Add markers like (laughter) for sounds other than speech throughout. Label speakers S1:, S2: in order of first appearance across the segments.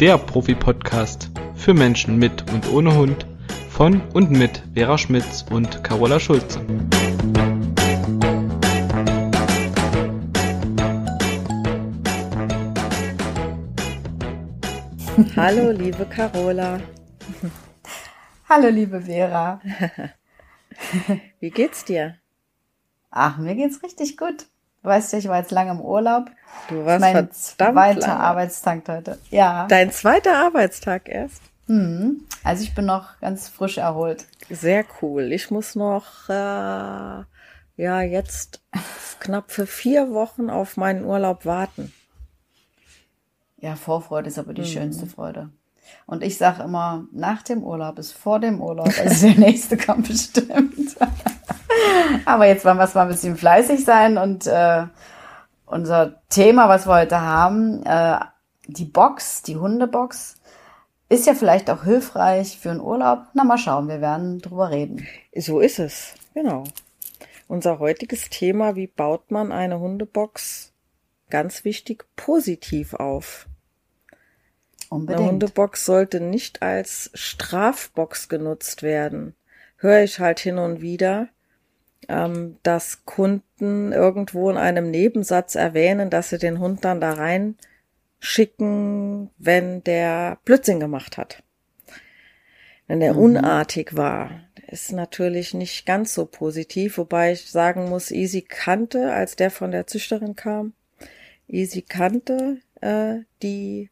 S1: der Profi-Podcast für Menschen mit und ohne Hund von und mit Vera Schmitz und Carola Schulze.
S2: Hallo, liebe Carola.
S3: Hallo, liebe Vera. (laughs)
S2: Wie geht's dir?
S3: Ach, mir geht's richtig gut. Du weißt ja, ich war jetzt lange im Urlaub.
S2: Du warst
S3: mein zweiter
S2: lange.
S3: Arbeitstag heute. Ja.
S2: Dein zweiter Arbeitstag erst.
S3: Hm. Also ich bin noch ganz frisch erholt.
S2: Sehr cool. Ich muss noch, äh, ja, jetzt (laughs) knapp für vier Wochen auf meinen Urlaub warten.
S3: Ja, Vorfreude ist aber
S2: Mhm.
S3: die schönste Freude. Und ich sage immer, nach dem Urlaub ist vor dem Urlaub, also der (laughs) nächste kommt bestimmt. aber jetzt wollen wir es mal ein bisschen fleißig sein und äh, unser Thema, was wir heute haben, äh, die Box, die Hundebox, ist ja vielleicht auch hilfreich für einen Urlaub. Na, mal schauen, wir werden drüber reden.
S2: So ist es. Genau. Unser heutiges Thema, wie baut man eine Hundebox, ganz wichtig, positiv auf. Eine
S3: Unbedingt.
S2: Hundebox sollte nicht als Strafbox genutzt werden. Höre ich halt hin und wieder, ähm, dass Kunden irgendwo in einem Nebensatz erwähnen, dass sie den Hund dann da rein schicken, wenn der Blödsinn gemacht hat. Wenn der unartig war. Ist natürlich nicht ganz so positiv, wobei ich sagen muss, Easy kannte, als der von der Züchterin kam, Easy kannte äh, die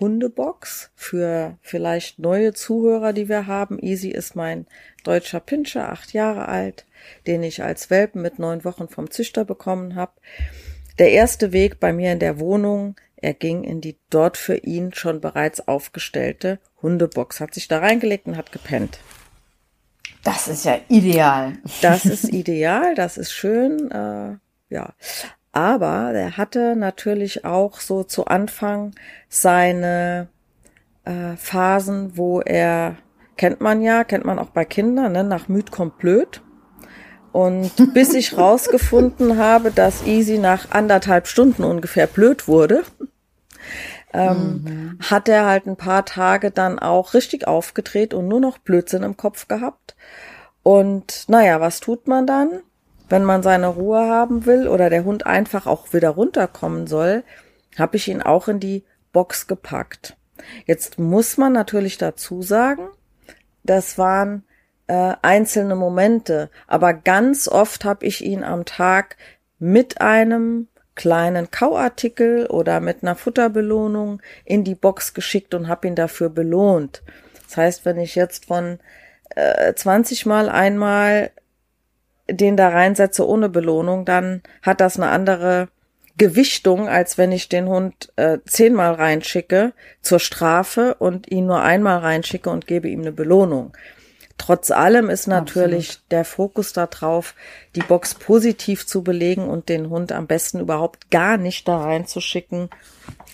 S2: Hundebox für vielleicht neue Zuhörer, die wir haben. Easy ist mein deutscher Pinscher, acht Jahre alt, den ich als Welpen mit neun Wochen vom Züchter bekommen habe. Der erste Weg bei mir in der Wohnung, er ging in die dort für ihn schon bereits aufgestellte Hundebox, hat sich da reingelegt und hat gepennt.
S3: Das ist ja ideal.
S2: Das (laughs) ist ideal, das ist schön, äh, ja. Aber er hatte natürlich auch so zu Anfang seine äh, Phasen, wo er, kennt man ja, kennt man auch bei Kindern, ne, nach müd kommt blöd. Und (laughs) bis ich rausgefunden habe, dass Easy nach anderthalb Stunden ungefähr blöd wurde, ähm, hat er halt ein paar Tage dann auch richtig aufgedreht und nur noch Blödsinn im Kopf gehabt. Und naja, was tut man dann, wenn man seine Ruhe haben will oder der Hund einfach auch wieder runterkommen soll? Habe ich ihn auch in die Box gepackt. Jetzt muss man natürlich dazu sagen, das waren äh, einzelne Momente, aber ganz oft habe ich ihn am Tag mit einem kleinen Kauartikel oder mit einer Futterbelohnung in die Box geschickt und habe ihn dafür belohnt. Das heißt, wenn ich jetzt von äh, 20 Mal einmal den da reinsetze ohne Belohnung, dann hat das eine andere Gewichtung, als wenn ich den Hund äh, zehnmal reinschicke zur Strafe und ihn nur einmal reinschicke und gebe ihm eine Belohnung. Trotz allem ist natürlich der Fokus darauf, die Box positiv zu belegen und den Hund am besten überhaupt gar nicht da reinzuschicken,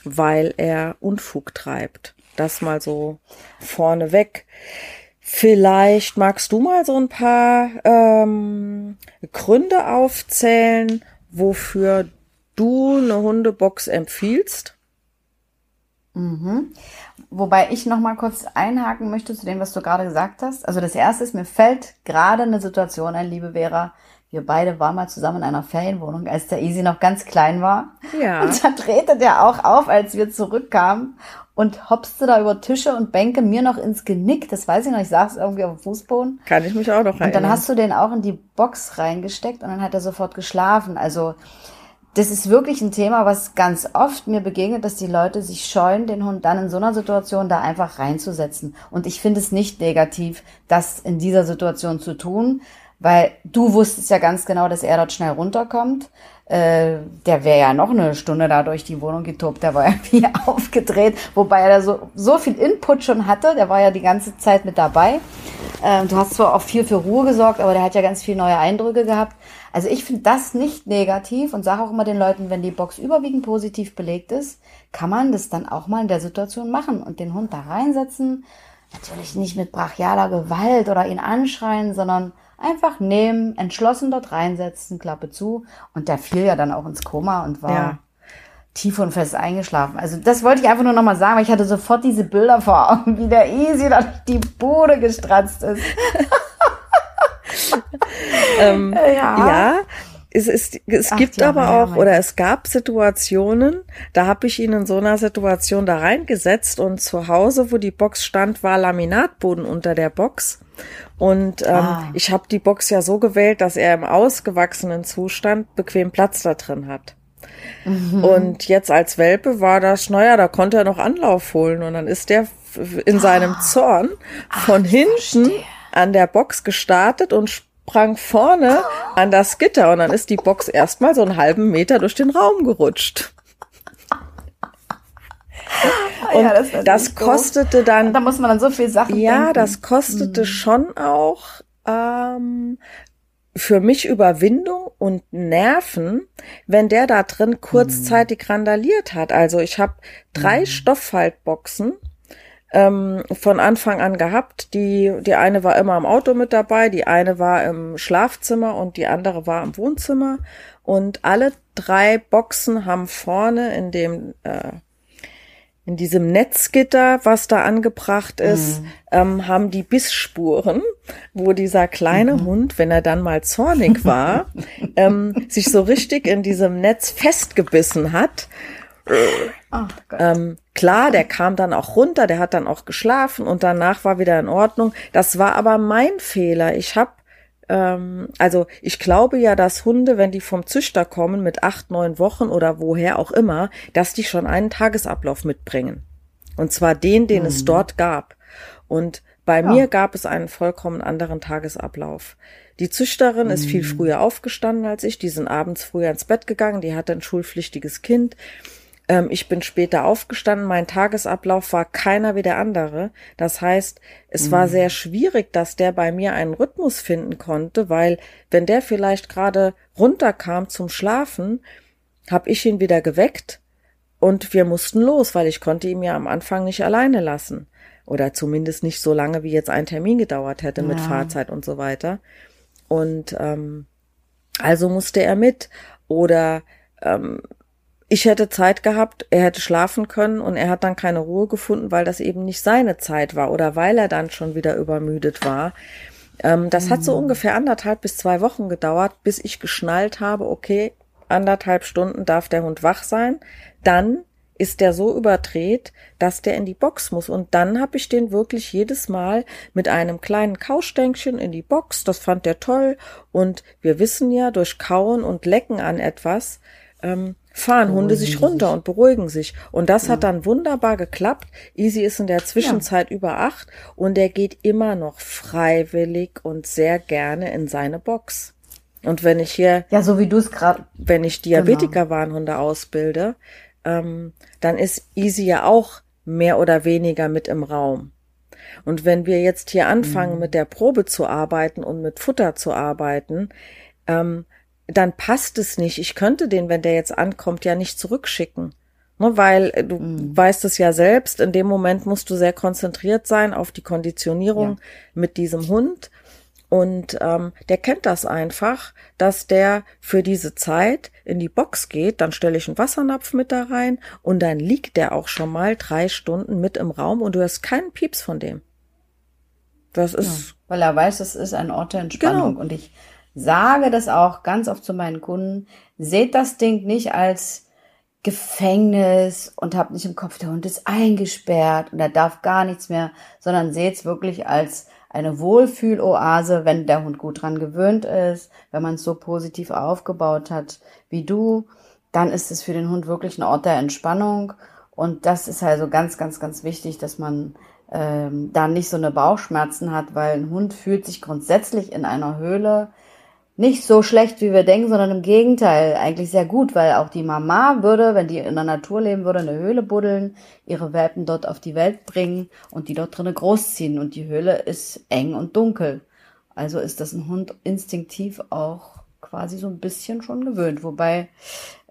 S2: weil er Unfug treibt. Das mal so vorneweg. Vielleicht magst du mal so ein paar ähm, Gründe aufzählen, wofür du eine Hundebox empfiehlst.
S3: Wobei ich noch mal kurz einhaken möchte zu dem, was du gerade gesagt hast. Also das erste ist, mir fällt gerade eine Situation ein, liebe Vera. Wir beide waren mal zusammen in einer Ferienwohnung, als der Easy noch ganz klein war.
S2: Ja.
S3: Und da drehte der auch auf, als wir zurückkamen und hopste da über Tische und Bänke mir noch ins Genick. Das weiß ich noch, ich saß irgendwie auf dem Fußboden.
S2: Kann ich mich auch noch erinnern.
S3: Und dann hast du den auch in die Box reingesteckt und dann hat er sofort geschlafen. Also das ist wirklich ein Thema, was ganz oft mir begegnet, dass die Leute sich scheuen, den Hund dann in so einer Situation da einfach reinzusetzen. Und ich finde es nicht negativ, das in dieser Situation zu tun, weil du wusstest ja ganz genau, dass er dort schnell runterkommt. Äh, der wäre ja noch eine Stunde da durch die Wohnung getobt, der war (laughs) ja wie aufgedreht, wobei er da so, so viel Input schon hatte, der war ja die ganze Zeit mit dabei. Ähm, du hast zwar auch viel für Ruhe gesorgt, aber der hat ja ganz viele neue Eindrücke gehabt. Also ich finde das nicht negativ und sage auch immer den Leuten, wenn die Box überwiegend positiv belegt ist, kann man das dann auch mal in der Situation machen und den Hund da reinsetzen. Natürlich nicht mit brachialer Gewalt oder ihn anschreien, sondern einfach nehmen, entschlossen dort reinsetzen, Klappe zu. Und der fiel ja dann auch ins Koma und war
S2: Ja.
S3: tief und fest eingeschlafen. Also das wollte ich einfach nur nochmal sagen, weil ich hatte sofort diese Bilder vor Augen, wie der Easy durch die Bude gestratzt ist. (laughs)
S2: ähm, ja. ja. Es, ist, es Ach, gibt aber auch, oder es gab Situationen, da habe ich ihn in so einer Situation da reingesetzt und zu Hause, wo die Box stand, war Laminatboden unter der Box. Und ähm, ah. ich habe die Box ja so gewählt, dass er im ausgewachsenen Zustand bequem Platz da drin hat. Mhm. Und jetzt als Welpe war das, naja, da konnte er noch Anlauf holen. Und dann ist der in seinem ah. Zorn von Ach, hinten an der Box gestartet und sprang vorne an das Gitter und dann ist die Box erstmal so einen halben Meter durch den Raum gerutscht. Und ja, das, das kostete doof. dann.
S3: Da muss man dann so viel Sachen.
S2: Ja,
S3: denken.
S2: das kostete mhm. schon auch ähm, für mich Überwindung und Nerven, wenn der da drin kurzzeitig mhm. randaliert hat. Also ich habe drei mhm. Stofffaltboxen ähm, von Anfang an gehabt. Die, die eine war immer im Auto mit dabei, die eine war im Schlafzimmer und die andere war im Wohnzimmer. Und alle drei Boxen haben vorne in dem äh, in diesem Netzgitter, was da angebracht ist, mhm. ähm, haben die Bissspuren, wo dieser kleine mhm. Hund, wenn er dann mal zornig war, (laughs) ähm, sich so richtig in diesem Netz festgebissen hat Oh ähm, klar, der kam dann auch runter, der hat dann auch geschlafen und danach war wieder in Ordnung. Das war aber mein Fehler. Ich habe ähm, also ich glaube ja, dass Hunde, wenn die vom Züchter kommen mit acht, neun Wochen oder woher auch immer, dass die schon einen Tagesablauf mitbringen. Und zwar den, den mhm. es dort gab. Und bei ja. mir gab es einen vollkommen anderen Tagesablauf. Die Züchterin mhm. ist viel mhm. früher aufgestanden als ich. Die sind abends früher ins Bett gegangen. Die hatte ein schulpflichtiges Kind. Ähm, ich bin später aufgestanden, mein Tagesablauf war keiner wie der andere. Das heißt, es mhm. war sehr schwierig, dass der bei mir einen Rhythmus finden konnte, weil wenn der vielleicht gerade runterkam zum Schlafen, habe ich ihn wieder geweckt und wir mussten los, weil ich konnte ihn ja am Anfang nicht alleine lassen. Oder zumindest nicht so lange, wie jetzt ein Termin gedauert hätte ja. mit Fahrzeit und so weiter. Und ähm, also musste er mit. Oder ähm, ich hätte Zeit gehabt, er hätte schlafen können und er hat dann keine Ruhe gefunden, weil das eben nicht seine Zeit war oder weil er dann schon wieder übermüdet war. Ähm, das mhm. hat so mhm. ungefähr anderthalb bis zwei Wochen gedauert, bis ich geschnallt habe, okay, anderthalb Stunden darf der Hund wach sein. Dann ist der so überdreht, dass der in die Box muss. Und dann habe ich den wirklich jedes Mal mit einem kleinen Kaustänkchen in die Box. Das fand der toll. Und wir wissen ja, durch Kauen und Lecken an etwas ähm, fahren Hunde sich runter und beruhigen sich. Und das ja. hat dann wunderbar geklappt. Easy ist in der Zwischenzeit ja. über acht und er geht immer noch freiwillig und sehr gerne in seine Box. Und wenn ich hier,
S3: ja, so wie du es gerade,
S2: wenn ich Diabetiker-Warnhunde genau. ausbilde, ähm, dann ist Easy ja auch mehr oder weniger mit im Raum. Und wenn wir jetzt hier anfangen, mhm. mit der Probe zu arbeiten und mit Futter zu arbeiten, ähm, dann passt es nicht. Ich könnte den, wenn der jetzt ankommt, ja nicht zurückschicken. Ne, weil äh, du mhm. weißt es ja selbst, in dem Moment musst du sehr konzentriert sein auf die Konditionierung ja. mit diesem Hund. Und ähm, der kennt das einfach, dass der für diese Zeit in die Box geht, dann stelle ich einen Wassernapf mit da rein und dann liegt der auch schon mal drei Stunden mit im Raum und du hast keinen Pieps von dem.
S3: Das ist. Ja, weil er weiß, es ist ein Ort der Entspannung. Genau. Und ich sage das auch ganz oft zu meinen Kunden, seht das Ding nicht als Gefängnis und habt nicht im Kopf, der Hund ist eingesperrt und er darf gar nichts mehr, sondern seht es wirklich als eine Wohlfühloase, wenn der Hund gut dran gewöhnt ist, wenn man es so positiv aufgebaut hat wie du, dann ist es für den Hund wirklich ein Ort der Entspannung. Und das ist also ganz, ganz, ganz wichtig, dass man ähm, da nicht so eine Bauchschmerzen hat, weil ein Hund fühlt sich grundsätzlich in einer Höhle nicht so schlecht, wie wir denken, sondern im Gegenteil eigentlich sehr gut, weil auch die Mama würde, wenn die in der Natur leben würde, eine Höhle buddeln, ihre Welpen dort auf die Welt bringen und die dort drinnen großziehen. Und die Höhle ist eng und dunkel. Also ist das ein Hund instinktiv auch quasi so ein bisschen schon gewöhnt. Wobei,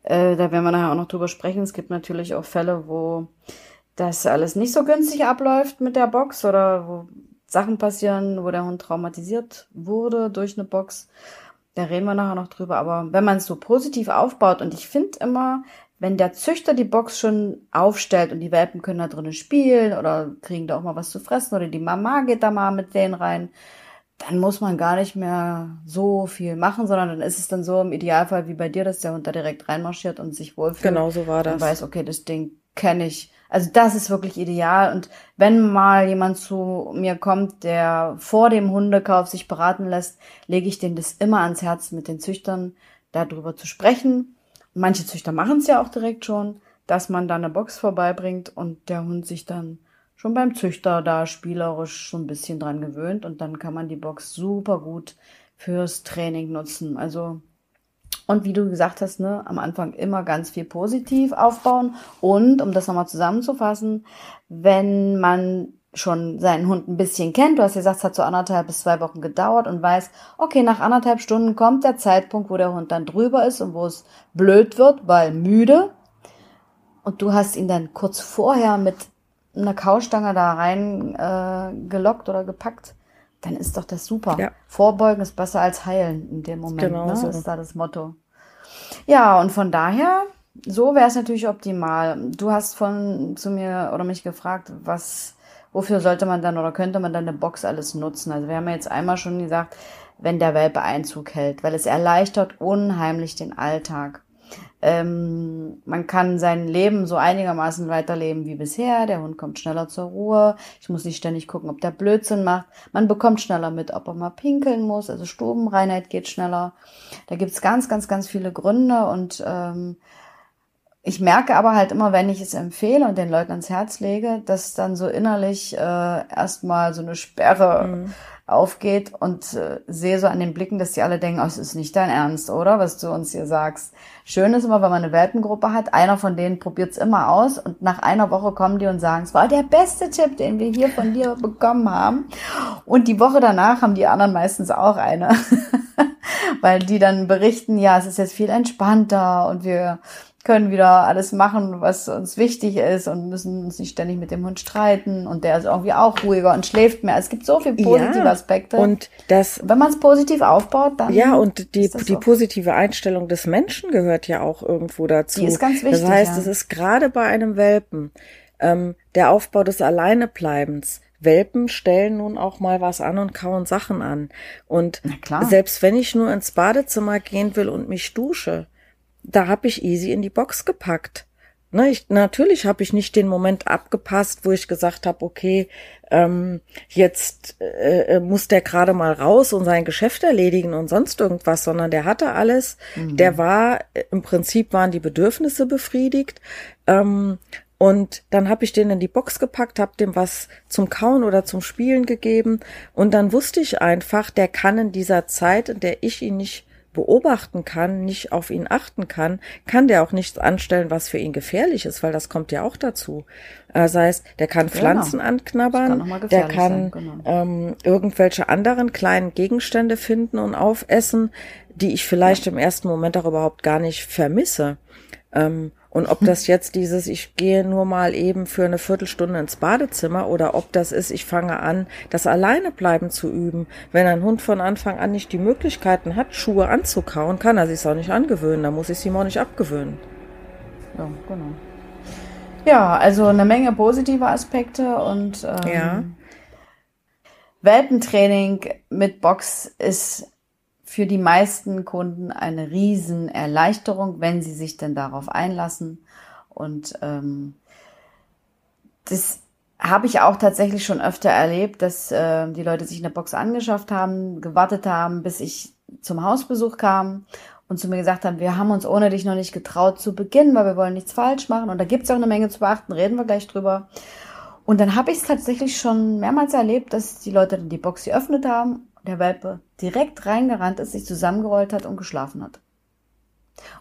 S3: äh, da werden wir nachher auch noch drüber sprechen. Es gibt natürlich auch Fälle, wo das alles nicht so günstig abläuft mit der Box oder wo Sachen passieren, wo der Hund traumatisiert wurde durch eine Box. Da reden wir nachher noch drüber. Aber wenn man es so positiv aufbaut, und ich finde immer, wenn der Züchter die Box schon aufstellt und die Welpen können da drinnen spielen oder kriegen da auch mal was zu fressen oder die Mama geht da mal mit denen rein, dann muss man gar nicht mehr so viel machen, sondern dann ist es dann so im Idealfall wie bei dir, dass der Hund da direkt reinmarschiert und sich wohlfühlt.
S2: Genau so war das.
S3: Und weiß, okay, das Ding kenne ich. Also das ist wirklich ideal. Und wenn mal jemand zu mir kommt, der vor dem Hundekauf sich beraten lässt, lege ich denen das immer ans Herz, mit den Züchtern darüber zu sprechen. Manche Züchter machen es ja auch direkt schon, dass man da eine Box vorbeibringt und der Hund sich dann schon beim Züchter da spielerisch schon ein bisschen dran gewöhnt und dann kann man die Box super gut fürs Training nutzen. Also und wie du gesagt hast, ne, am Anfang immer ganz viel positiv aufbauen. Und um das nochmal zusammenzufassen, wenn man schon seinen Hund ein bisschen kennt, du hast gesagt, es hat so anderthalb bis zwei Wochen gedauert und weiß, okay, nach anderthalb Stunden kommt der Zeitpunkt, wo der Hund dann drüber ist und wo es blöd wird, weil müde. Und du hast ihn dann kurz vorher mit eine Kaustange da rein äh, gelockt oder gepackt, dann ist doch das super. Ja. Vorbeugen ist besser als heilen in dem Moment. Genau ne? so. ist da das Motto. Ja, und von daher, so wäre es natürlich optimal. Du hast von zu mir oder mich gefragt, was, wofür sollte man dann oder könnte man dann eine Box alles nutzen? Also wir haben ja jetzt einmal schon gesagt, wenn der Welpe Einzug hält, weil es erleichtert unheimlich den Alltag. Ähm, man kann sein Leben so einigermaßen weiterleben wie bisher. Der Hund kommt schneller zur Ruhe. Ich muss nicht ständig gucken, ob der Blödsinn macht. Man bekommt schneller mit, ob er mal pinkeln muss. Also Stubenreinheit geht schneller. Da gibt's ganz, ganz, ganz viele Gründe und ähm, ich merke aber halt immer, wenn ich es empfehle und den Leuten ans Herz lege, dass dann so innerlich äh, erstmal so eine Sperre mhm aufgeht und äh, sehe so an den Blicken, dass die alle denken, oh, es ist nicht dein Ernst, oder? Was du uns hier sagst. Schön ist immer, wenn man eine Welpengruppe hat, einer von denen probiert's immer aus und nach einer Woche kommen die und sagen, es war der beste Tipp, den wir hier von dir bekommen haben. Und die Woche danach haben die anderen meistens auch eine. (laughs) Weil die dann berichten, ja, es ist jetzt viel entspannter und wir können wieder alles machen, was uns wichtig ist und müssen uns nicht ständig mit dem Hund streiten und der ist irgendwie auch ruhiger und schläft mehr. Es gibt so viele positive ja, Aspekte.
S2: Und das,
S3: wenn man es positiv aufbaut, dann
S2: ja und die die so. positive Einstellung des Menschen gehört ja auch irgendwo dazu.
S3: Die ist ganz wichtig.
S2: Das heißt, es ist gerade bei einem Welpen ähm, der Aufbau des Alleinebleibens. Welpen stellen nun auch mal was an und kauen Sachen an. Und selbst wenn ich nur ins Badezimmer gehen will und mich dusche, da habe ich Easy in die Box gepackt. Ne, ich, natürlich habe ich nicht den Moment abgepasst, wo ich gesagt habe, okay, ähm, jetzt äh, muss der gerade mal raus und sein Geschäft erledigen und sonst irgendwas, sondern der hatte alles. Mhm. Der war, im Prinzip waren die Bedürfnisse befriedigt. Ähm, und dann habe ich den in die Box gepackt, habe dem was zum Kauen oder zum Spielen gegeben. Und dann wusste ich einfach, der kann in dieser Zeit, in der ich ihn nicht beobachten kann, nicht auf ihn achten kann, kann der auch nichts anstellen, was für ihn gefährlich ist, weil das kommt ja auch dazu. Das heißt, der kann genau. Pflanzen genau. anknabbern, kann der kann genau. ähm, irgendwelche anderen kleinen Gegenstände finden und aufessen, die ich vielleicht ja. im ersten Moment auch überhaupt gar nicht vermisse. Ähm, und ob das jetzt dieses, ich gehe nur mal eben für eine Viertelstunde ins Badezimmer oder ob das ist, ich fange an, das alleine bleiben zu üben. Wenn ein Hund von Anfang an nicht die Möglichkeiten hat, Schuhe anzukauen, kann er sich auch nicht angewöhnen. Da muss ich sie ihm auch nicht abgewöhnen.
S3: Ja, genau. Ja, also eine Menge positive Aspekte und ähm,
S2: ja.
S3: Welpentraining mit Box ist für die meisten Kunden eine Riesenerleichterung, wenn sie sich denn darauf einlassen. Und ähm, das habe ich auch tatsächlich schon öfter erlebt, dass äh, die Leute sich eine Box angeschafft haben, gewartet haben, bis ich zum Hausbesuch kam und zu mir gesagt haben, wir haben uns ohne dich noch nicht getraut zu beginnen, weil wir wollen nichts falsch machen. Und da gibt es auch eine Menge zu beachten, reden wir gleich drüber. Und dann habe ich es tatsächlich schon mehrmals erlebt, dass die Leute dann die Box geöffnet haben der Welpe direkt reingerannt ist, sich zusammengerollt hat und geschlafen hat.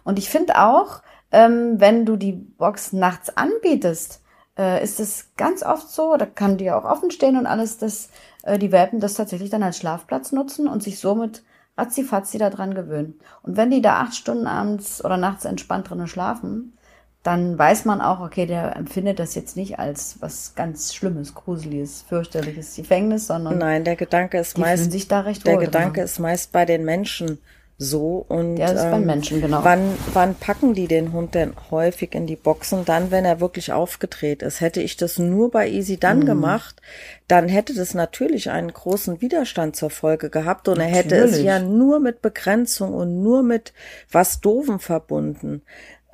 S3: Und ich finde auch, ähm, wenn du die Box nachts anbietest, äh, ist es ganz oft so, da kann die ja auch offen stehen und alles, dass äh, die Welpen das tatsächlich dann als Schlafplatz nutzen und sich somit ratzifatzi daran gewöhnen. Und wenn die da acht Stunden abends oder nachts entspannt drinnen schlafen, dann weiß man auch, okay, der empfindet das jetzt nicht als was ganz Schlimmes, Gruseliges, fürchterliches Gefängnis, sondern
S2: nein, der Gedanke ist meist
S3: sich da recht
S2: der Gedanke dran. ist meist bei den Menschen so und
S3: Der ist
S2: ähm,
S3: beim Menschen, genau.
S2: Wann, wann packen die den Hund denn häufig in die Boxen? Dann, wenn er wirklich aufgedreht ist. Hätte ich das nur bei Easy dann
S3: Mhm.
S2: gemacht, dann hätte das natürlich einen großen Widerstand zur Folge gehabt und er hätte es
S3: Natürlich.
S2: ja nur mit Begrenzung und nur mit was Doofen verbunden.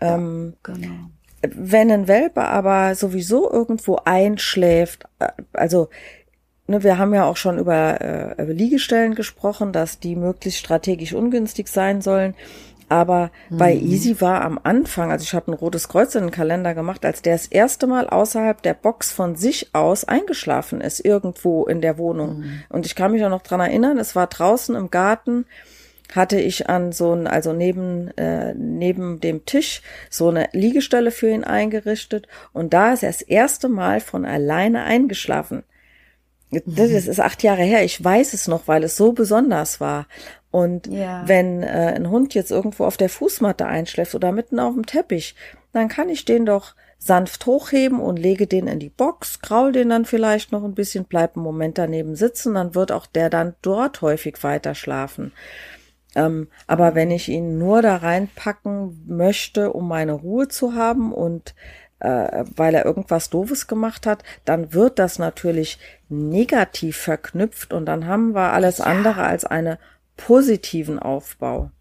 S2: Ähm,
S3: Genau.
S2: wenn ein Welpe aber sowieso irgendwo einschläft, äh, also ne, wir haben ja auch schon über äh, über Liegestellen gesprochen, dass die möglichst strategisch ungünstig sein sollen. Aber bei Easy war am Anfang, also ich habe ein rotes Kreuz in den Kalender gemacht, als der das erste Mal außerhalb der Box von sich aus eingeschlafen ist, irgendwo in der Wohnung. Und ich kann mich auch noch dran erinnern, es war draußen im Garten, hatte ich an so ein, also neben, äh, neben dem Tisch so eine Liegestelle für ihn eingerichtet und da ist er das erste Mal von alleine eingeschlafen. Das ist acht Jahre her. Ich weiß es noch, weil es so besonders war. Und
S3: Ja.
S2: wenn äh, ein Hund jetzt irgendwo auf der Fußmatte einschläft oder mitten auf dem Teppich, dann kann ich den doch sanft hochheben und lege den in die Box, kraul den dann vielleicht noch ein bisschen, bleib einen Moment daneben sitzen, dann wird auch der dann dort häufig weiter schlafen. Ähm, aber wenn ich ihn nur da reinpacken möchte, um meine Ruhe zu haben und äh, weil er irgendwas Doofes gemacht hat, dann wird das natürlich negativ verknüpft und dann haben wir alles andere als einen positiven Aufbau.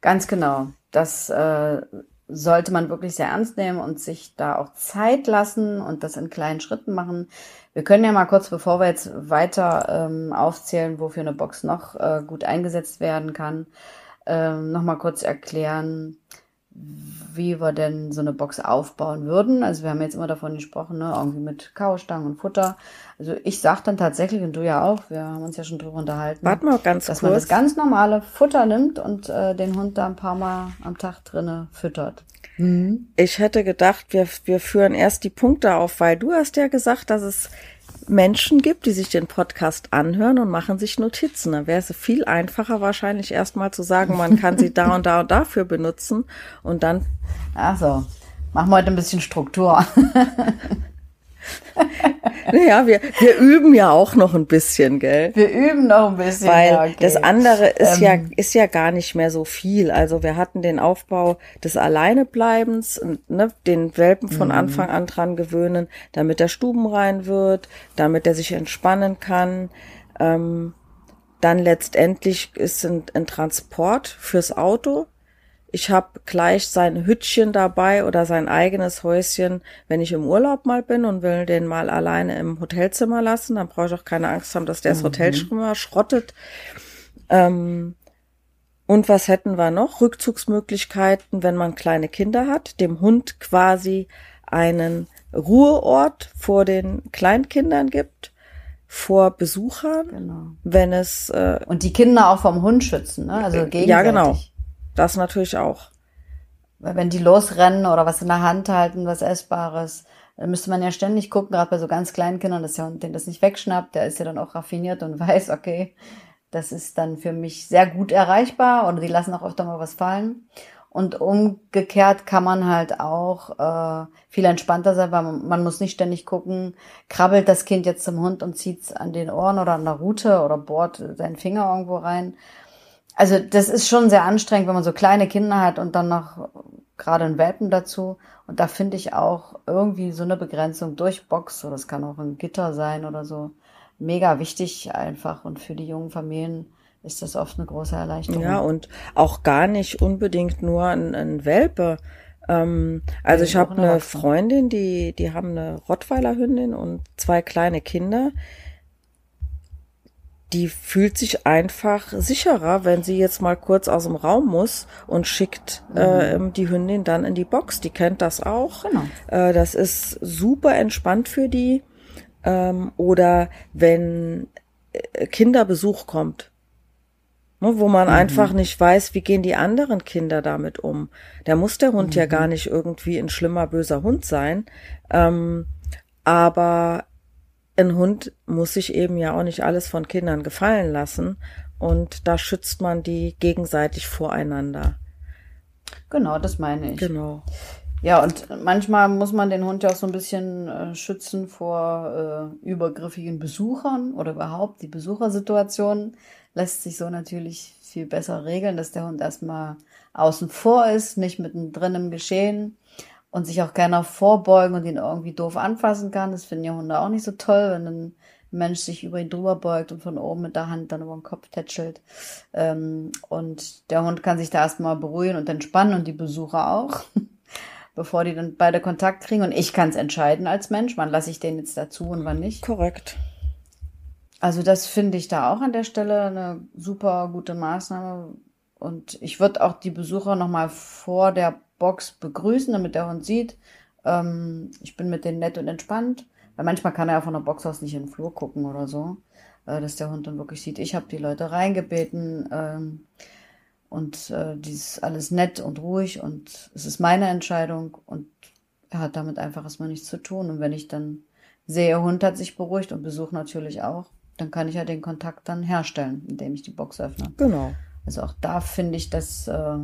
S3: Ganz genau. Das äh, sollte man wirklich sehr ernst nehmen und sich da auch Zeit lassen und das in kleinen Schritten machen. Wir können ja mal kurz, bevor wir jetzt weiter ähm, aufzählen, wofür eine Box noch äh, gut eingesetzt werden kann, ähm, noch mal kurz erklären, wie wir denn so eine Box aufbauen würden. Also wir haben jetzt immer davon gesprochen, ne, irgendwie mit Kaustangen und Futter. Also ich sag dann tatsächlich, und du ja auch, wir haben uns ja schon drüber unterhalten,
S2: Warte mal ganz
S3: dass man
S2: kurz.
S3: das ganz normale Futter nimmt und äh, den Hund da ein paar Mal am Tag drinne füttert.
S2: Ich hätte gedacht, wir, wir führen erst die Punkte auf, weil du hast ja gesagt, dass es Menschen gibt, die sich den Podcast anhören und machen sich Notizen. Dann wäre es viel einfacher wahrscheinlich erstmal zu sagen, man kann sie da (laughs) und da und dafür benutzen und dann
S3: Ach so, machen wir heute ein bisschen Struktur. (laughs) (laughs)
S2: Naja, wir, wir üben ja auch noch ein bisschen, gell?
S3: Wir üben noch ein bisschen.
S2: Weil
S3: ja, okay.
S2: das andere ist ja,
S3: Ähm.
S2: ist ja gar nicht mehr so viel. Also wir hatten den Aufbau des Alleinebleibens, ne, den Welpen von
S3: Mhm.
S2: Anfang an dran gewöhnen, damit er stubenrein wird, damit er sich entspannen kann. Ähm, dann letztendlich ist ein, ein Transport fürs Auto. Ich habe gleich sein Hütchen dabei oder sein eigenes Häuschen, wenn ich im Urlaub mal bin und will den mal alleine im Hotelzimmer lassen. Dann brauche ich auch keine Angst haben, dass der das Hotelzimmer schrottet. Ähm, und was hätten wir noch? Rückzugsmöglichkeiten, wenn man kleine Kinder hat, dem Hund quasi einen Ruheort vor den Kleinkindern gibt, vor Besuchern,
S3: Genau.
S2: wenn es äh,
S3: Und die Kinder auch vom Hund schützen, ne? Also gegenseitig.
S2: ja genau, das natürlich auch.
S3: Weil wenn die losrennen oder was in der Hand halten, was Essbares, dann müsste man ja ständig gucken, gerade bei so ganz kleinen Kindern, dass der Hund den das nicht wegschnappt, der ist ja dann auch raffiniert und (laughs) weiß, okay, das ist dann für mich sehr gut erreichbar oder die lassen auch öfter mal was fallen. Und umgekehrt kann man halt auch äh, viel entspannter sein, weil man, man muss nicht ständig gucken, krabbelt das Kind jetzt zum Hund und zieht's an den Ohren oder an der Rute oder bohrt seinen Finger irgendwo rein. Also das ist schon sehr anstrengend, wenn man so kleine Kinder hat und dann noch gerade einen Welpen dazu. Und da finde ich auch irgendwie so eine Begrenzung durch Box, oder das kann auch ein Gitter sein oder so, mega wichtig einfach. Und für die jungen Familien ist das oft eine große Erleichterung.
S2: Ja, und auch gar nicht unbedingt nur ein, ein Welpe. Ähm, also ich habe
S3: ein
S2: eine. Freundin, die, die haben eine Rottweiler-Hündin und zwei kleine Kinder. Die fühlt sich einfach sicherer, wenn sie jetzt mal kurz aus dem Raum muss und schickt äh, die Hündin dann in die Box. Die kennt das auch.
S3: Genau.
S2: Äh, das ist super entspannt für die. Ähm, oder wenn äh, Kinderbesuch kommt, ne, wo man einfach nicht weiß, wie gehen die anderen Kinder damit um. Da muss der Hund ja gar nicht irgendwie ein schlimmer, böser Hund sein. Ähm, aber ein Hund muss sich eben ja auch nicht alles von Kindern gefallen lassen. Und da schützt man die gegenseitig voreinander.
S3: Genau, das meine ich.
S2: Genau.
S3: Ja, und manchmal muss man den Hund ja auch so ein bisschen äh, schützen vor äh, übergriffigen Besuchern oder überhaupt die Besuchersituation lässt sich so natürlich viel besser regeln, dass der Hund erstmal außen vor ist, nicht mittendrin im Geschehen und sich auch gerne vorbeugen und ihn irgendwie doof anfassen kann. Das finden ja Hunde auch nicht so toll, wenn ein Mensch sich über ihn drüber beugt und von oben mit der Hand dann über den Kopf tätschelt. Ähm, und der Hund kann sich da erstmal beruhigen und entspannen und die Besucher auch, (laughs) bevor die dann beide Kontakt kriegen. Und ich kann es entscheiden als Mensch, wann lasse ich den jetzt dazu und wann nicht.
S2: Korrekt.
S3: Also das finde ich da auch an der Stelle eine super gute Maßnahme. Und ich würde auch die Besucher nochmal vor der Box begrüßen, damit der Hund sieht, ähm, ich bin mit denen nett und entspannt. Weil manchmal kann er ja von der Box aus nicht in den Flur gucken oder so, äh, dass der Hund dann wirklich sieht, ich habe die Leute reingebeten ähm, und äh, die ist alles nett und ruhig und es ist meine Entscheidung und er hat damit einfach erstmal nichts zu tun. Und wenn ich dann sehe, Hund hat sich beruhigt und Besuch natürlich auch, dann kann ich ja den Kontakt dann herstellen, indem ich die Box öffne.
S2: Genau.
S3: Also auch da finde ich das äh,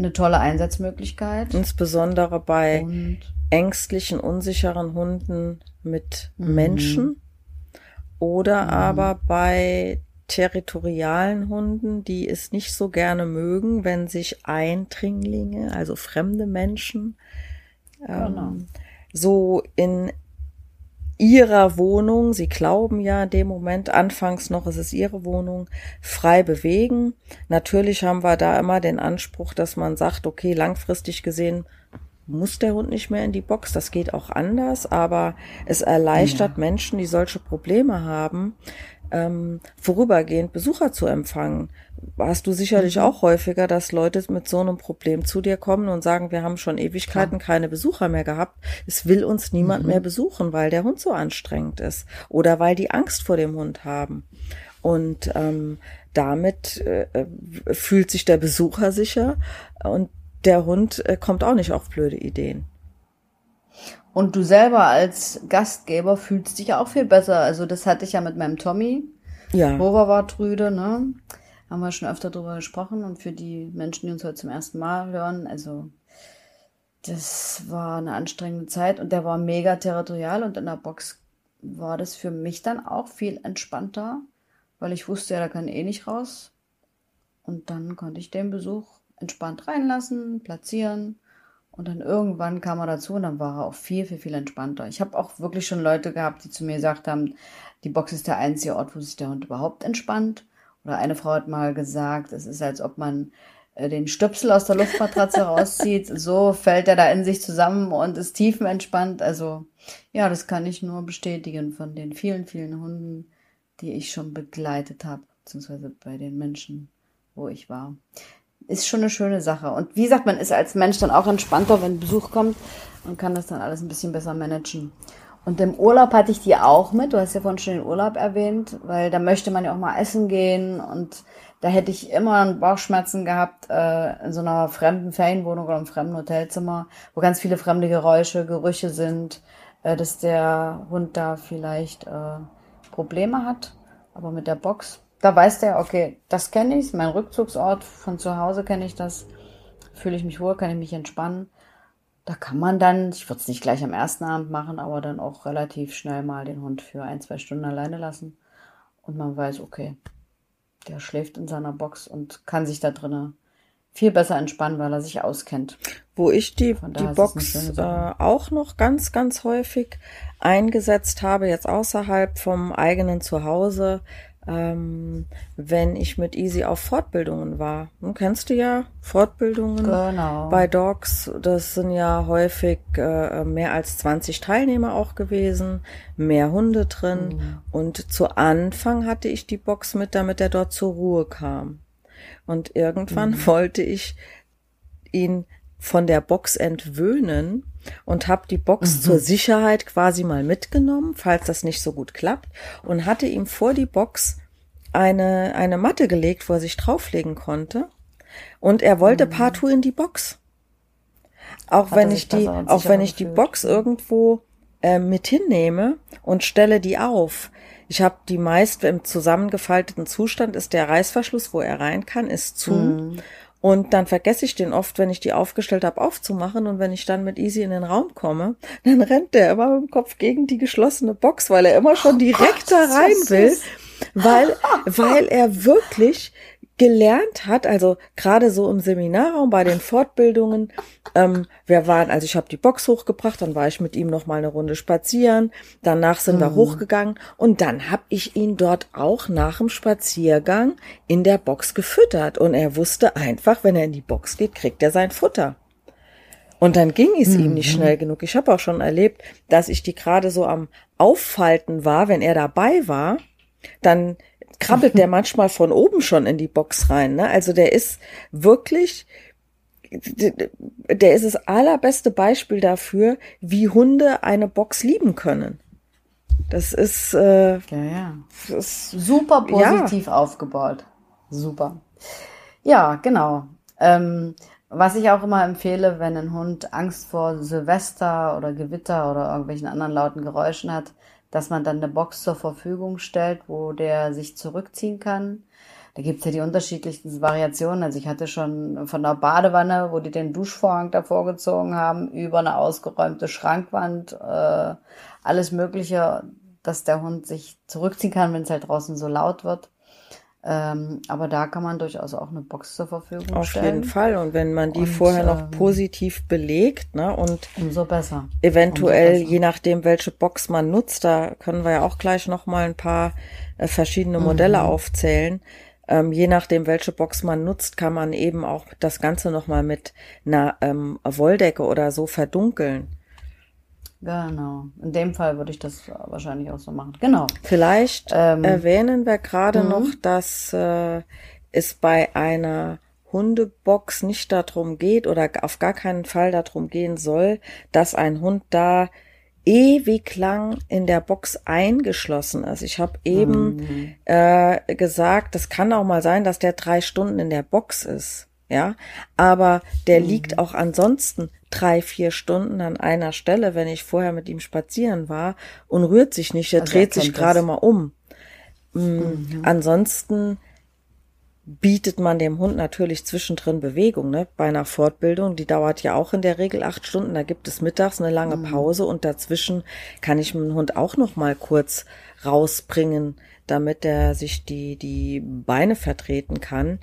S3: eine tolle Einsatzmöglichkeit.
S2: Insbesondere bei
S3: Und
S2: ängstlichen, unsicheren Hunden mit
S3: Mhm.
S2: Menschen oder aber bei territorialen Hunden, die es nicht so gerne mögen, wenn sich Eindringlinge, also fremde Menschen,
S3: Genau.
S2: ähm, so in ihrer Wohnung, sie glauben ja in dem Moment, anfangs noch ist es ihre Wohnung, frei bewegen. Natürlich haben wir da immer den Anspruch, dass man sagt, okay, langfristig gesehen muss der Hund nicht mehr in die Box, das geht auch anders, aber es erleichtert Menschen, die solche Probleme haben, ähm, vorübergehend Besucher zu empfangen. Hast du sicherlich auch häufiger, dass Leute mit so einem Problem zu dir kommen und sagen, wir haben schon Ewigkeiten keine Besucher mehr gehabt. Es will uns niemand mehr besuchen, weil der Hund so anstrengend ist oder weil die Angst vor dem Hund haben. Und ähm, damit äh, äh, fühlt sich der Besucher sicher und der Hund äh, kommt auch nicht auf blöde Ideen.
S3: Und du selber als Gastgeber fühlst dich auch viel besser. Also das hatte ich ja mit meinem Tommy.
S2: Ja,
S3: Rover war trüde, ne? Haben wir schon öfter drüber gesprochen. Und für die Menschen, die uns heute zum ersten Mal hören, also das war eine anstrengende Zeit und der war mega territorial und in der Box war das für mich dann auch viel entspannter, weil ich wusste ja, da kann eh nicht raus. Und dann konnte ich den Besuch entspannt reinlassen, platzieren und dann irgendwann kam er dazu und dann war er auch viel, viel, viel entspannter. Ich habe auch wirklich schon Leute gehabt, die zu mir gesagt haben, die Box ist der einzige Ort, wo sich der Hund überhaupt entspannt. Oder eine Frau hat mal gesagt, es ist, als ob man äh, den Stöpsel aus der Luftmatratze (laughs) rauszieht. So fällt er da in sich zusammen und ist tiefenentspannt. Also ja, das kann ich nur bestätigen von den vielen, vielen Hunden, die ich schon begleitet habe, beziehungsweise bei den Menschen, wo ich war. Ist schon eine schöne Sache. Und wie gesagt, man ist als Mensch dann auch entspannter, wenn Besuch kommt und kann das dann alles ein bisschen besser managen. Und im Urlaub hatte ich die auch mit. Du hast ja vorhin schon den Urlaub erwähnt, weil da möchte man ja auch mal essen gehen und da hätte ich immer Bauchschmerzen gehabt äh, in so einer fremden Ferienwohnung oder einem fremden Hotelzimmer, wo ganz viele fremde Geräusche, Gerüche sind, äh, dass der Hund da vielleicht äh, Probleme hat. Aber mit der Box, da weiß der, okay, das kenne ich, mein Rückzugsort von zu Hause kenne ich das, fühle ich mich wohl, kann ich mich entspannen. Da kann man dann, ich würde es nicht gleich am ersten Abend machen, aber dann auch relativ schnell mal den Hund für ein, zwei Stunden alleine lassen. Und man weiß, okay, der schläft in seiner Box und kann sich da drinnen viel besser entspannen, weil er sich auskennt.
S2: wo ich die, die Box äh, auch noch ganz, ganz häufig eingesetzt habe, jetzt außerhalb vom eigenen Zuhause, ähm, wenn ich mit Easy auf Fortbildungen war. Hm, kennst du ja Fortbildungen
S3: Genau.
S2: bei Dogs. Das sind ja häufig äh, mehr als 20 Teilnehmer auch gewesen, mehr Hunde drin.
S3: Mhm.
S2: Und zu Anfang hatte ich die Box mit, damit er dort zur Ruhe kam. Und irgendwann
S3: Mhm.
S2: wollte ich ihn von der Box entwöhnen und habe die Box
S3: Mhm.
S2: zur Sicherheit quasi mal mitgenommen, falls das nicht so gut klappt, und hatte ihm vor die Box eine, eine Matte gelegt, wo er sich drauflegen konnte. Und er wollte partout in die Box. Auch
S3: Mhm. Hat
S2: wenn ich die, auch wenn ich die
S3: gefühlt.
S2: Box irgendwo äh, mit hinnehme und stelle die auf. Ich habe die meist im zusammengefalteten Zustand ist der Reißverschluss, wo er rein kann, ist zu.
S3: Mhm.
S2: Und dann vergesse ich den oft, wenn ich die aufgestellt habe, aufzumachen. Und wenn ich dann mit Easy in den Raum komme, dann rennt der immer mit dem Kopf gegen die geschlossene Box, weil er immer schon direkt da
S3: das ist so
S2: rein will. Weil, (laughs) weil er wirklich gelernt hat, also gerade so im Seminarraum bei den Fortbildungen, ähm, wir waren, also ich habe die Box hochgebracht, dann war ich mit ihm noch mal eine Runde spazieren, danach sind mhm. wir hochgegangen und dann habe ich ihn dort auch nach dem Spaziergang in der Box gefüttert und er wusste einfach, wenn er in die Box geht, kriegt er sein Futter. Und dann ging es mhm. ihm nicht mhm. schnell genug. Ich habe auch schon erlebt, dass ich die gerade so am Auffalten war, wenn er dabei war, dann krabbelt der manchmal von oben schon in die Box rein. Ne? Also der ist wirklich, der ist das allerbeste Beispiel dafür, wie Hunde eine Box lieben können. Das ist, äh, ja,
S3: ja. Das ist super positiv ja. aufgebaut. Super. Ja, genau. Ähm, was ich auch immer empfehle, wenn ein Hund Angst vor Silvester oder Gewitter oder irgendwelchen anderen lauten Geräuschen hat, dass man dann eine Box zur Verfügung stellt, wo der sich zurückziehen kann. Da gibt's ja die unterschiedlichsten Variationen. Also ich hatte schon von der Badewanne, wo die den Duschvorhang davor gezogen haben, über eine ausgeräumte Schrankwand, äh, alles Mögliche, dass der Hund sich zurückziehen kann, wenn es halt draußen so laut wird. Ähm, aber da kann man durchaus auch eine Box zur Verfügung
S2: Auf
S3: stellen.
S2: Auf jeden Fall. Und wenn man die und, vorher noch ähm, positiv belegt, ne, und
S3: umso besser.
S2: Eventuell, umso besser. je nachdem, welche Box man nutzt, da können wir ja auch gleich noch mal ein paar äh, verschiedene Modelle mhm. aufzählen. Ähm, je nachdem, welche Box man nutzt, kann man eben auch das Ganze noch mal mit einer ähm, Wolldecke oder so verdunkeln.
S3: Genau. In dem Fall würde ich das wahrscheinlich auch so machen. Genau.
S2: Vielleicht ähm, erwähnen wir gerade mhm. noch, dass äh, es bei einer Hundebox nicht darum geht oder auf gar keinen Fall darum gehen soll, dass ein Hund da ewig lang in der Box eingeschlossen ist. Ich habe eben mhm. äh, gesagt, das kann auch mal sein, dass der drei Stunden in der Box ist. Ja, aber der mhm. liegt auch ansonsten drei, vier Stunden an einer Stelle, wenn ich vorher mit ihm spazieren war und rührt sich nicht, er also dreht sich gerade mal um. Mm, mhm. Ansonsten bietet man dem Hund natürlich zwischendrin Bewegung. Ne? Bei einer Fortbildung, die dauert ja auch in der Regel acht Stunden, da gibt es mittags eine lange mhm. Pause und dazwischen kann ich meinen Hund auch noch mal kurz rausbringen, damit er sich die, die Beine vertreten kann.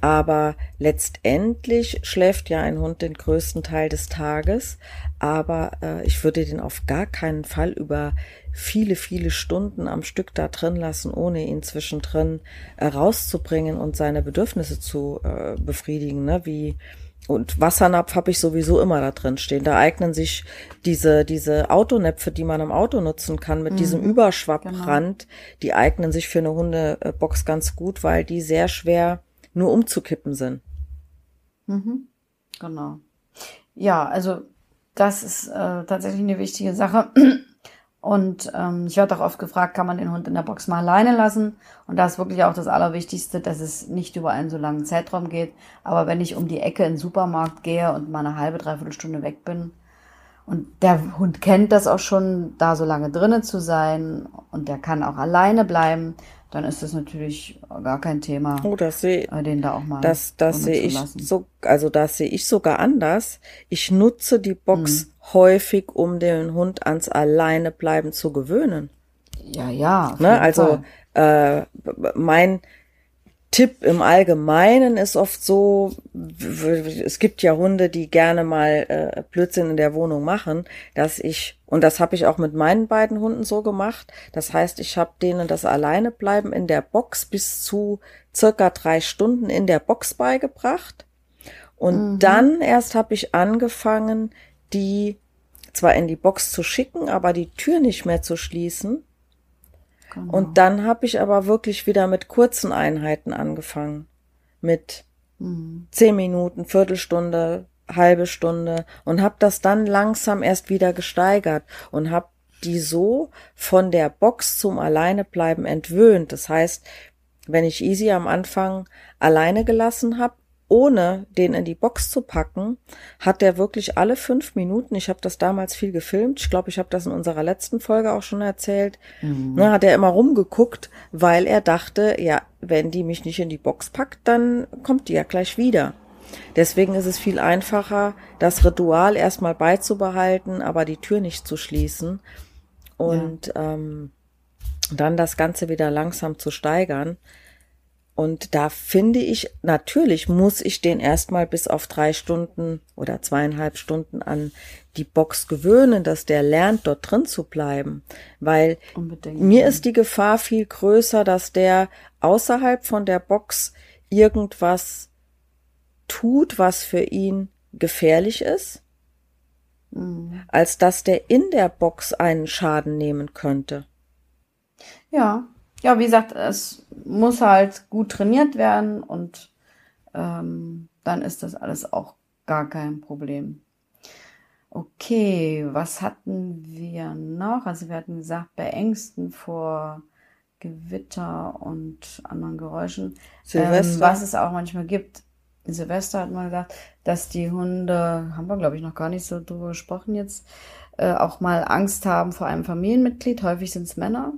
S2: Aber letztendlich schläft ja ein Hund den größten Teil des Tages. Aber äh, ich würde den auf gar keinen Fall über viele, viele Stunden am Stück da drin lassen, ohne ihn zwischendrin äh, rauszubringen und seine Bedürfnisse zu äh, befriedigen. Ne? Wie und Wassernapf habe ich sowieso immer da drin stehen. Da eignen sich diese, diese Autonäpfe, die man im Auto nutzen kann, mit mhm, diesem Überschwapprand, genau. die eignen sich für eine Hundebox ganz gut, weil die sehr schwer nur umzukippen sind.
S3: Mhm. Genau. Ja, also das ist äh, tatsächlich eine wichtige Sache. (clears throat) Und ähm, ich werde auch oft gefragt, kann man den Hund in der Box mal alleine lassen? Und da ist wirklich auch das Allerwichtigste, dass es nicht über einen so langen Zeitraum geht. Aber wenn ich um die Ecke in den Supermarkt gehe und mal eine halbe, dreiviertel Stunde weg bin und der Hund kennt das auch schon, da so lange drinnen zu sein und der kann auch alleine bleiben, dann ist das natürlich gar kein Thema.
S2: Oh, das sehe
S3: äh, den da auch mal.
S2: Das, das sehe ich so, also das sehe ich sogar anders. Ich nutze die Box mhm. häufig, um den Hund ans Alleinebleiben zu gewöhnen.
S3: Ja, ja.
S2: Ne? Also äh, mein Tipp im Allgemeinen ist oft so, es gibt ja Hunde, die gerne mal äh, Blödsinn in der Wohnung machen, dass ich, und das habe ich auch mit meinen beiden Hunden so gemacht, das heißt, ich habe denen das Alleinebleiben in der Box bis zu circa drei Stunden in der Box beigebracht. Und mhm. dann erst habe ich angefangen, die zwar in die Box zu schicken, aber die Tür nicht mehr zu schließen Genau. Und dann habe ich aber wirklich wieder mit kurzen Einheiten angefangen. Mit mhm. zehn Minuten, Viertelstunde, halbe Stunde und habe das dann langsam erst wieder gesteigert und habe die so von der Box zum Alleinebleiben entwöhnt. Das heißt, wenn ich Easy am Anfang alleine gelassen habe, ohne den in die Box zu packen, hat der wirklich alle fünf Minuten, ich habe das damals viel gefilmt, ich glaube, ich habe das in unserer letzten Folge auch schon erzählt, mhm. ne, hat er immer rumgeguckt, weil er dachte, ja, wenn die mich nicht in die Box packt, dann kommt die ja gleich wieder. Deswegen ist es viel einfacher, das Ritual erstmal beizubehalten, aber die Tür nicht zu schließen und ja. ähm, dann das Ganze wieder langsam zu steigern. Und da finde ich, natürlich muss ich den erstmal bis auf drei Stunden oder zweieinhalb Stunden an die Box gewöhnen, dass der lernt, dort drin zu bleiben. Weil Unbedingt. mir ist die Gefahr viel größer, dass der außerhalb von der Box irgendwas tut, was für ihn gefährlich ist, mhm. als dass der in der Box einen Schaden nehmen könnte.
S3: Ja, ja, wie gesagt, es muss halt gut trainiert werden und ähm, dann ist das alles auch gar kein Problem. Okay, was hatten wir noch? Also wir hatten gesagt, bei Ängsten vor Gewitter und anderen Geräuschen. Ähm, was es auch manchmal gibt. Silvester hat man gesagt, dass die Hunde, haben wir glaube ich noch gar nicht so drüber gesprochen jetzt, äh, auch mal Angst haben vor einem Familienmitglied. Häufig sind es Männer.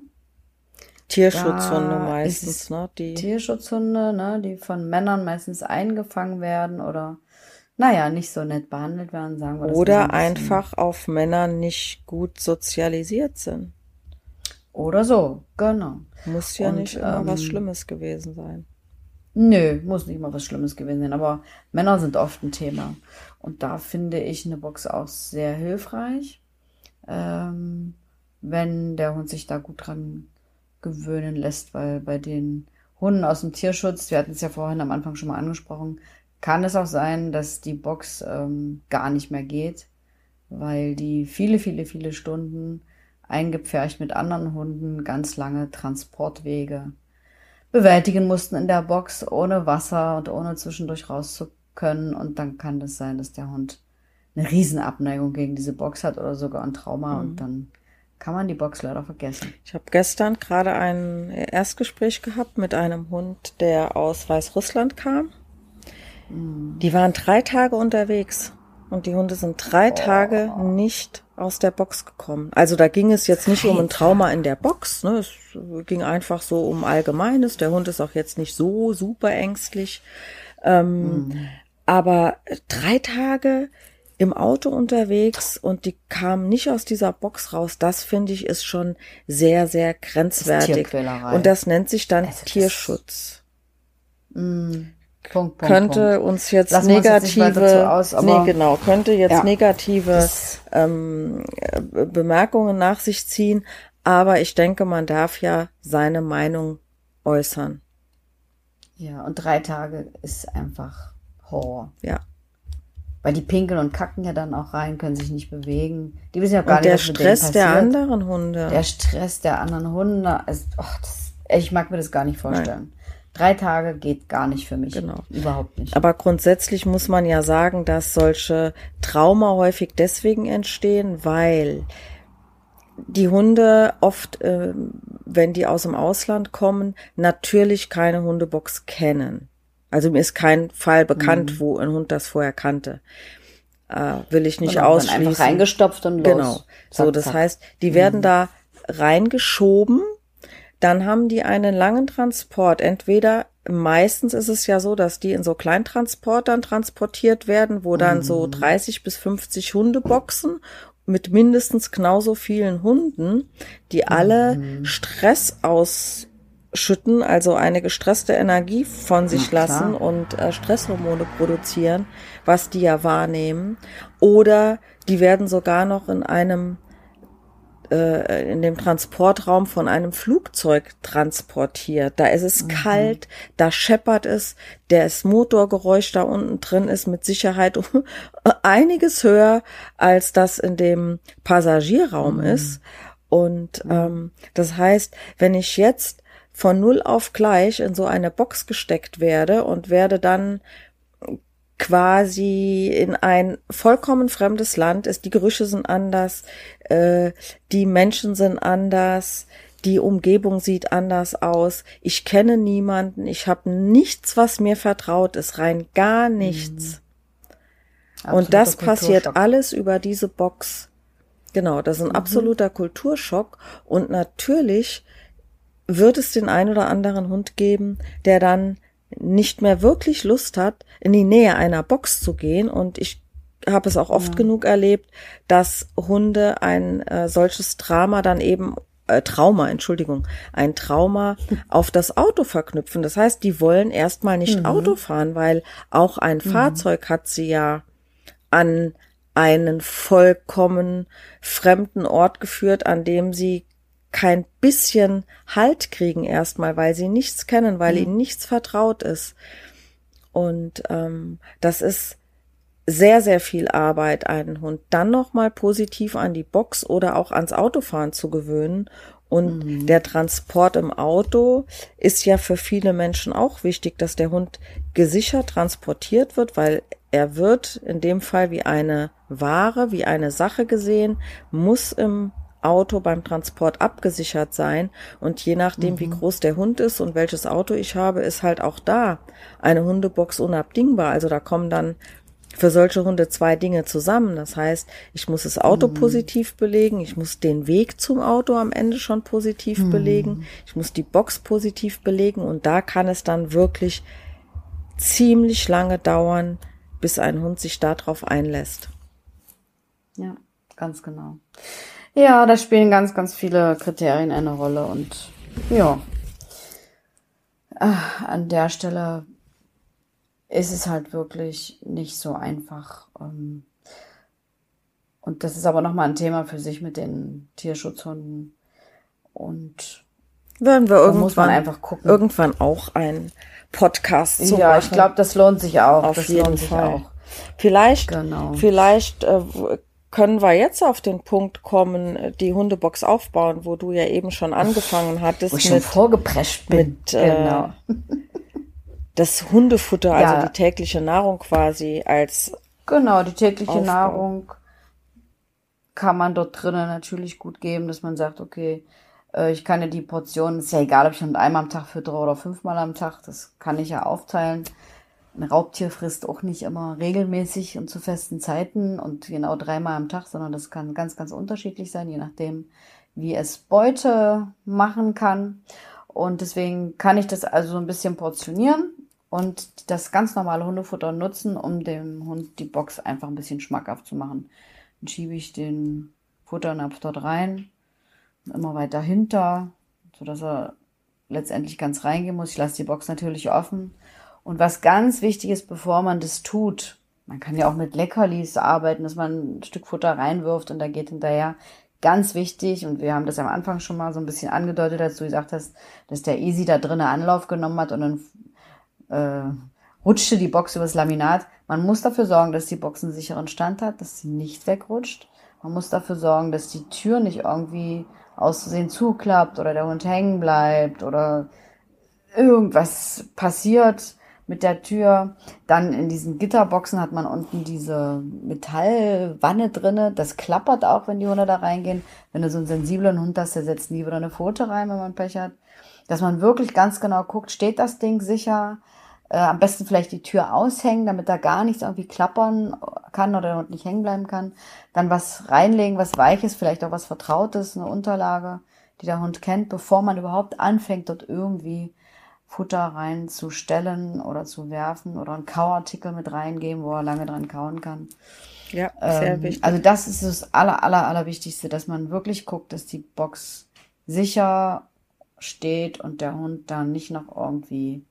S2: Tierschutzhunde meistens, ne?
S3: Die Tierschutzhunde, ne? Die von Männern meistens eingefangen werden oder naja, nicht so nett behandelt werden, sagen wir
S2: das Oder ein einfach auf Männer nicht gut sozialisiert sind.
S3: Oder so, genau.
S2: Muss ja Und, nicht immer ähm, was Schlimmes gewesen sein.
S3: Nö, muss nicht mal was Schlimmes gewesen sein, aber Männer sind oft ein Thema. Und da finde ich eine Box auch sehr hilfreich, ähm, wenn der Hund sich da gut dran gewöhnen lässt, weil bei den Hunden aus dem Tierschutz, wir hatten es ja vorhin am Anfang schon mal angesprochen, kann es auch sein, dass die Box ähm, gar nicht mehr geht, weil die viele, viele, viele Stunden eingepfercht mit anderen Hunden ganz lange Transportwege bewältigen mussten in der Box ohne Wasser und ohne zwischendurch raus zu können. Und dann kann es das sein, dass der Hund eine Riesenabneigung gegen diese Box hat oder sogar ein Trauma mhm. und dann kann man die Box leider vergessen.
S2: Ich habe gestern gerade ein Erstgespräch gehabt mit einem Hund, der aus Weißrussland kam. Mhm. Die waren drei Tage unterwegs und die Hunde sind drei oh. Tage nicht aus der Box gekommen. Also da ging es jetzt nicht um ein Trauma in der Box, ne? es ging einfach so um Allgemeines. Der Hund ist auch jetzt nicht so super ängstlich. Ähm, mhm. Aber drei Tage im Auto unterwegs und die kam nicht aus dieser Box raus. Das finde ich ist schon sehr, sehr grenzwertig. Das und das nennt sich dann also Tierschutz. Mm, Punkt, Punkt, könnte Punkt. uns jetzt Lassen negative, uns jetzt aus, nee, genau, könnte jetzt ja, negative ähm, Bemerkungen nach sich ziehen. Aber ich denke, man darf ja seine Meinung äußern.
S3: Ja, und drei Tage ist einfach Horror.
S2: Ja.
S3: Weil die pinkeln und kacken ja dann auch rein, können sich nicht bewegen. Die wissen ja gar
S2: und nicht, der was Stress mit der anderen Hunde.
S3: Der Stress der anderen Hunde. Ist, oh, das, ich mag mir das gar nicht vorstellen. Nein. Drei Tage geht gar nicht für mich. Genau. Überhaupt nicht.
S2: Aber grundsätzlich muss man ja sagen, dass solche Trauma häufig deswegen entstehen, weil die Hunde oft, äh, wenn die aus dem Ausland kommen, natürlich keine Hundebox kennen. Also mir ist kein Fall bekannt, mhm. wo ein Hund das vorher kannte. Äh, will ich nicht genau, ausschließen.
S3: einfach reingestopft und los.
S2: Genau. So, das zack. heißt, die mhm. werden da reingeschoben. Dann haben die einen langen Transport. Entweder meistens ist es ja so, dass die in so Kleintransportern transportiert werden, wo dann mhm. so 30 bis 50 Hundeboxen mit mindestens genauso vielen Hunden, die alle mhm. Stress aus schütten, also eine gestresste Energie von sich ja, lassen und äh, Stresshormone produzieren, was die ja wahrnehmen. Oder die werden sogar noch in einem äh, in dem Transportraum von einem Flugzeug transportiert. Da ist es mhm. kalt, da scheppert es, das Motorgeräusch da unten drin ist mit Sicherheit (laughs) einiges höher, als das in dem Passagierraum mhm. ist. Und ähm, das heißt, wenn ich jetzt von null auf gleich in so eine Box gesteckt werde und werde dann quasi in ein vollkommen fremdes Land ist, die Gerüche sind anders, äh, die Menschen sind anders, die Umgebung sieht anders aus, ich kenne niemanden, ich habe nichts, was mir vertraut ist, rein gar nichts. Mhm. Und das passiert alles über diese Box. Genau, das ist ein mhm. absoluter Kulturschock und natürlich wird es den ein oder anderen Hund geben, der dann nicht mehr wirklich Lust hat, in die Nähe einer Box zu gehen. Und ich habe es auch oft ja. genug erlebt, dass Hunde ein äh, solches Drama dann eben äh, Trauma, Entschuldigung, ein Trauma (laughs) auf das Auto verknüpfen. Das heißt, die wollen erstmal nicht mhm. Auto fahren, weil auch ein mhm. Fahrzeug hat sie ja an einen vollkommen fremden Ort geführt, an dem sie kein bisschen Halt kriegen erstmal, weil sie nichts kennen, weil mhm. ihnen nichts vertraut ist. Und ähm, das ist sehr, sehr viel Arbeit, einen Hund dann nochmal positiv an die Box oder auch ans Autofahren zu gewöhnen. Und mhm. der Transport im Auto ist ja für viele Menschen auch wichtig, dass der Hund gesichert transportiert wird, weil er wird in dem Fall wie eine Ware, wie eine Sache gesehen, muss im Auto beim Transport abgesichert sein. Und je nachdem, mhm. wie groß der Hund ist und welches Auto ich habe, ist halt auch da eine Hundebox unabdingbar. Also da kommen dann für solche Hunde zwei Dinge zusammen. Das heißt, ich muss das Auto mhm. positiv belegen, ich muss den Weg zum Auto am Ende schon positiv mhm. belegen, ich muss die Box positiv belegen und da kann es dann wirklich ziemlich lange dauern, bis ein Hund sich darauf einlässt.
S3: Ja, ganz genau. Ja, da spielen ganz, ganz viele Kriterien eine Rolle und ja, ah, an der Stelle ist es halt wirklich nicht so einfach. Ähm, und das ist aber nochmal ein Thema für sich mit den Tierschutzhunden. Und
S2: werden wir irgendwann einfach gucken. Irgendwann auch ein Podcast
S3: zu Ja, machen. ich glaube, das lohnt sich auch.
S2: Auf
S3: das
S2: jeden Fall. Auch. Vielleicht, genau. vielleicht äh, können wir jetzt auf den Punkt kommen, äh, die Hundebox aufbauen, wo du ja eben schon angefangen hattest.
S3: Wo ich mit, schon vorgeprescht bin. Mit,
S2: äh, genau. das Hundefutter, also ja. die tägliche Nahrung quasi als.
S3: Genau, die tägliche Aufbau. Nahrung kann man dort drinnen natürlich gut geben, dass man sagt, okay, äh, ich kann ja die Portion, ist ja egal, ob ich einmal am Tag füttere oder fünfmal am Tag, das kann ich ja aufteilen. Ein Raubtier frisst auch nicht immer regelmäßig und zu festen Zeiten und genau dreimal am Tag, sondern das kann ganz, ganz unterschiedlich sein, je nachdem, wie es Beute machen kann. Und deswegen kann ich das also so ein bisschen portionieren und das ganz normale Hundefutter nutzen, um dem Hund die Box einfach ein bisschen schmackhaft zu machen. Dann schiebe ich den Futternapf dort rein, immer weiter hinter, sodass er letztendlich ganz reingehen muss. Ich lasse die Box natürlich offen und was ganz wichtig ist, bevor man das tut, man kann ja auch mit Leckerlis arbeiten, dass man ein Stück Futter reinwirft und da geht hinterher. Ganz wichtig, und wir haben das am Anfang schon mal so ein bisschen angedeutet, als du gesagt hast, dass der Easy da drinnen Anlauf genommen hat und dann äh, rutschte die Box übers Laminat. Man muss dafür sorgen, dass die Box einen sicheren Stand hat, dass sie nicht wegrutscht. Man muss dafür sorgen, dass die Tür nicht irgendwie auszusehen zuklappt oder der Hund hängen bleibt oder irgendwas passiert mit der Tür. Dann in diesen Gitterboxen hat man unten diese Metallwanne drinne. Das klappert auch, wenn die Hunde da reingehen. Wenn du so einen sensiblen Hund hast, der setzt nie wieder eine Pfote rein, wenn man Pech hat. Dass man wirklich ganz genau guckt, steht das Ding sicher? Äh, am besten vielleicht die Tür aushängen, damit da gar nichts irgendwie klappern kann oder der nicht hängen bleiben kann. Dann was reinlegen, was Weiches, vielleicht auch was Vertrautes, eine Unterlage, die der Hund kennt, bevor man überhaupt anfängt, dort irgendwie Futter reinzustellen oder zu werfen oder einen Kauartikel mit reingeben, wo er lange dran kauen kann.
S2: Ja, sehr ähm, wichtig.
S3: Also das ist das aller, aller, aller Wichtigste, dass man wirklich guckt, dass die Box sicher steht und der Hund dann nicht noch irgendwie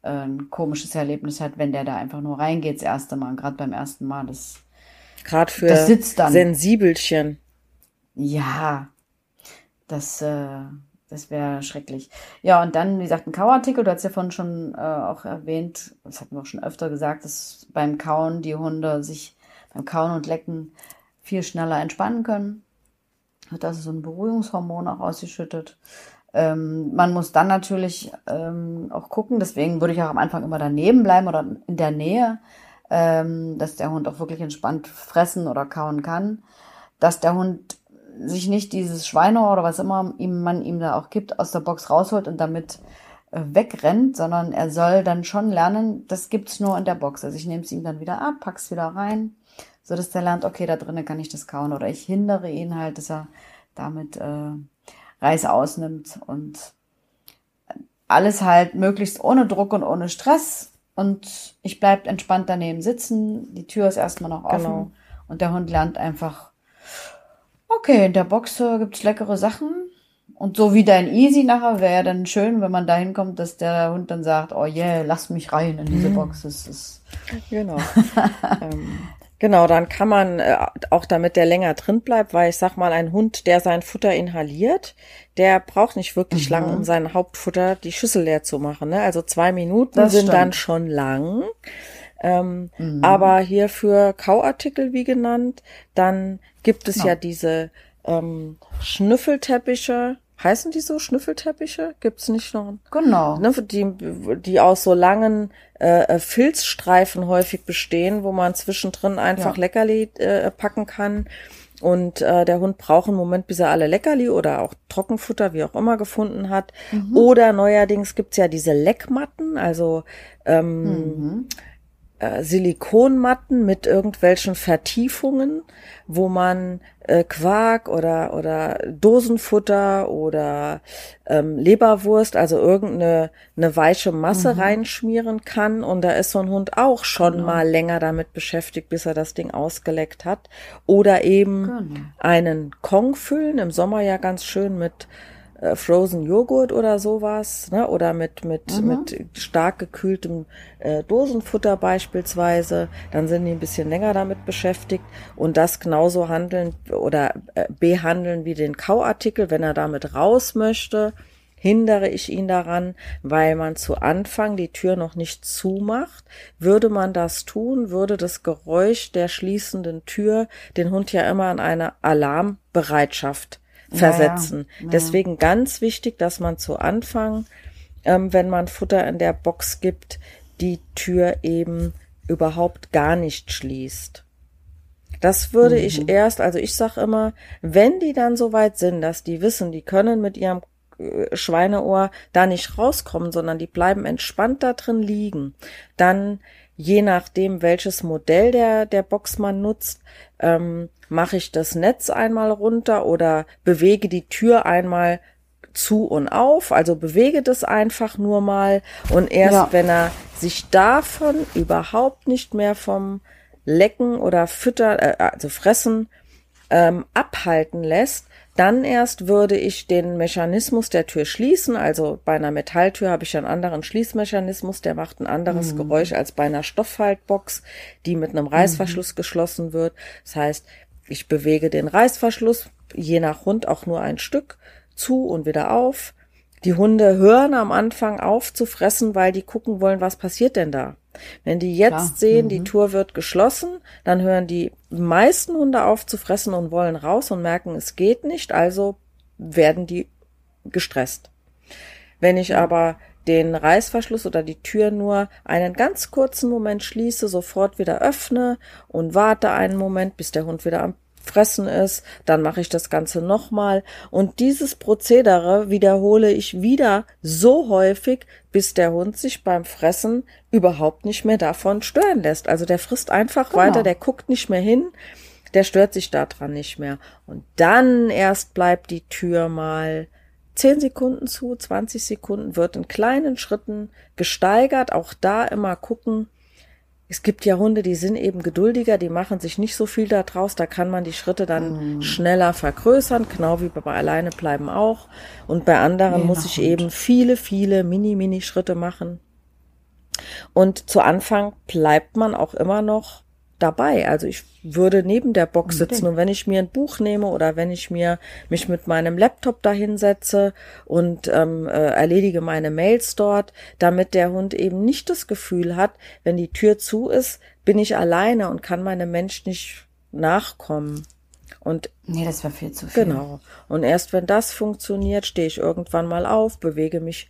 S3: äh, ein komisches Erlebnis hat, wenn der da einfach nur reingeht das erste Mal. Gerade beim ersten Mal, das
S2: gerade für das sitzt dann. Sensibelchen.
S3: Ja, das äh, das wäre schrecklich. Ja, und dann, wie gesagt, ein Kauartikel. Du hast ja vorhin schon äh, auch erwähnt, das hatten wir auch schon öfter gesagt, dass beim Kauen die Hunde sich beim Kauen und Lecken viel schneller entspannen können. Das ist so ein Beruhigungshormon auch ausgeschüttet. Ähm, man muss dann natürlich ähm, auch gucken, deswegen würde ich auch am Anfang immer daneben bleiben oder in der Nähe, ähm, dass der Hund auch wirklich entspannt fressen oder kauen kann. Dass der Hund sich nicht dieses Schweine oder was immer ihm, man ihm da auch gibt, aus der Box rausholt und damit äh, wegrennt, sondern er soll dann schon lernen, das gibt's nur in der Box. Also ich nehme es ihm dann wieder ab, pack's wieder rein, so dass der lernt, okay, da drinnen kann ich das kauen oder ich hindere ihn halt, dass er damit äh, Reis ausnimmt und alles halt möglichst ohne Druck und ohne Stress und ich bleib entspannt daneben sitzen, die Tür ist erstmal noch offen genau. und der Hund lernt einfach Okay, in der Box äh, gibt's leckere Sachen. Und so wie dein Easy nachher wäre dann schön, wenn man dahin kommt, dass der Hund dann sagt, oh yeah, lass mich rein in diese mhm. Box. Das ist
S2: genau. (laughs) ähm, genau, dann kann man äh, auch damit der länger drin bleibt, weil ich sag mal, ein Hund, der sein Futter inhaliert, der braucht nicht wirklich mhm. lang, um sein Hauptfutter die Schüssel leer zu machen. Ne? Also zwei Minuten das sind stimmt. dann schon lang. Ähm, mhm. Aber hier für Kauartikel, wie genannt, dann gibt es ja, ja diese ähm, Schnüffelteppiche, heißen die so Schnüffelteppiche? Gibt's nicht noch?
S3: Genau.
S2: Ne, die, die aus so langen äh, äh, Filzstreifen häufig bestehen, wo man zwischendrin einfach ja. Leckerli äh, packen kann. Und äh, der Hund braucht einen Moment, bis er alle Leckerli oder auch Trockenfutter, wie auch immer, gefunden hat. Mhm. Oder neuerdings gibt's ja diese Leckmatten, also ähm, mhm äh, Silikonmatten mit irgendwelchen Vertiefungen, wo man äh, Quark oder oder Dosenfutter oder ähm, Leberwurst, also irgendeine eine weiche Masse mhm. reinschmieren kann und da ist so ein Hund auch schon genau. mal länger damit beschäftigt, bis er das Ding ausgeleckt hat oder eben genau. einen Kong füllen im Sommer ja ganz schön mit äh, Frozen Joghurt oder sowas, ne? Oder mit mit mhm. mit stark gekühltem äh, Dosenfutter beispielsweise. Dann sind die ein bisschen länger damit beschäftigt und das genauso handeln oder äh, behandeln wie den Kauartikel, wenn er damit raus möchte hindere ich ihn daran, weil man zu Anfang die Tür noch nicht zumacht. Würde man das tun, würde das Geräusch der schließenden Tür den Hund ja immer an eine Alarmbereitschaft versetzen. Ja, ja. Deswegen ganz wichtig, dass man zu Anfang, ähm, wenn man Futter in der Box gibt, die Tür eben überhaupt gar nicht schließt. Das würde mhm. ich erst, also ich sag immer, wenn die dann so weit sind, dass die wissen, die können mit ihrem äh, Schweineohr da nicht rauskommen, sondern die bleiben entspannt da drin liegen, dann je nachdem, welches Modell der, der Boxmann nutzt, ähm, mache ich das Netz einmal runter oder bewege die Tür einmal zu und auf, also bewege das einfach nur mal und erst ja. wenn er sich davon überhaupt nicht mehr vom Lecken oder Füttern, äh, also Fressen ähm, abhalten lässt, dann erst würde ich den Mechanismus der Tür schließen. Also bei einer Metalltür habe ich einen anderen Schließmechanismus, der macht ein anderes mhm. Geräusch als bei einer Stoffhaltbox, die mit einem Reißverschluss mhm. geschlossen wird. Das heißt, ich bewege den Reißverschluss, je nach Hund auch nur ein Stück, zu und wieder auf. Die Hunde hören am Anfang auf zu fressen, weil die gucken wollen, was passiert denn da. Wenn die jetzt Klar. sehen, mhm. die Tour wird geschlossen, dann hören die meisten Hunde auf zu fressen und wollen raus und merken, es geht nicht, also werden die gestresst. Wenn ich aber den Reißverschluss oder die Tür nur einen ganz kurzen Moment schließe, sofort wieder öffne und warte einen Moment, bis der Hund wieder am Fressen ist, dann mache ich das Ganze nochmal und dieses Prozedere wiederhole ich wieder so häufig, bis der Hund sich beim Fressen überhaupt nicht mehr davon stören lässt. Also der frisst einfach genau. weiter, der guckt nicht mehr hin, der stört sich daran nicht mehr. Und dann erst bleibt die Tür mal 10 Sekunden zu, 20 Sekunden, wird in kleinen Schritten gesteigert. Auch da immer gucken, es gibt ja Hunde, die sind eben geduldiger, die machen sich nicht so viel da draus, da kann man die Schritte dann mm. schneller vergrößern, genau wie bei alleine bleiben auch. Und bei anderen ja, muss ich Hund. eben viele, viele Mini-Mini-Schritte machen. Und zu Anfang bleibt man auch immer noch dabei. Also ich würde neben der Box sitzen und wenn ich mir ein Buch nehme oder wenn ich mir mich mit meinem Laptop dahinsetze und ähm, äh, erledige meine Mails dort, damit der Hund eben nicht das Gefühl hat, wenn die Tür zu ist, bin ich alleine und kann meinem Mensch nicht nachkommen. Und
S3: nee, das war viel zu viel.
S2: Genau. Und erst wenn das funktioniert, stehe ich irgendwann mal auf, bewege mich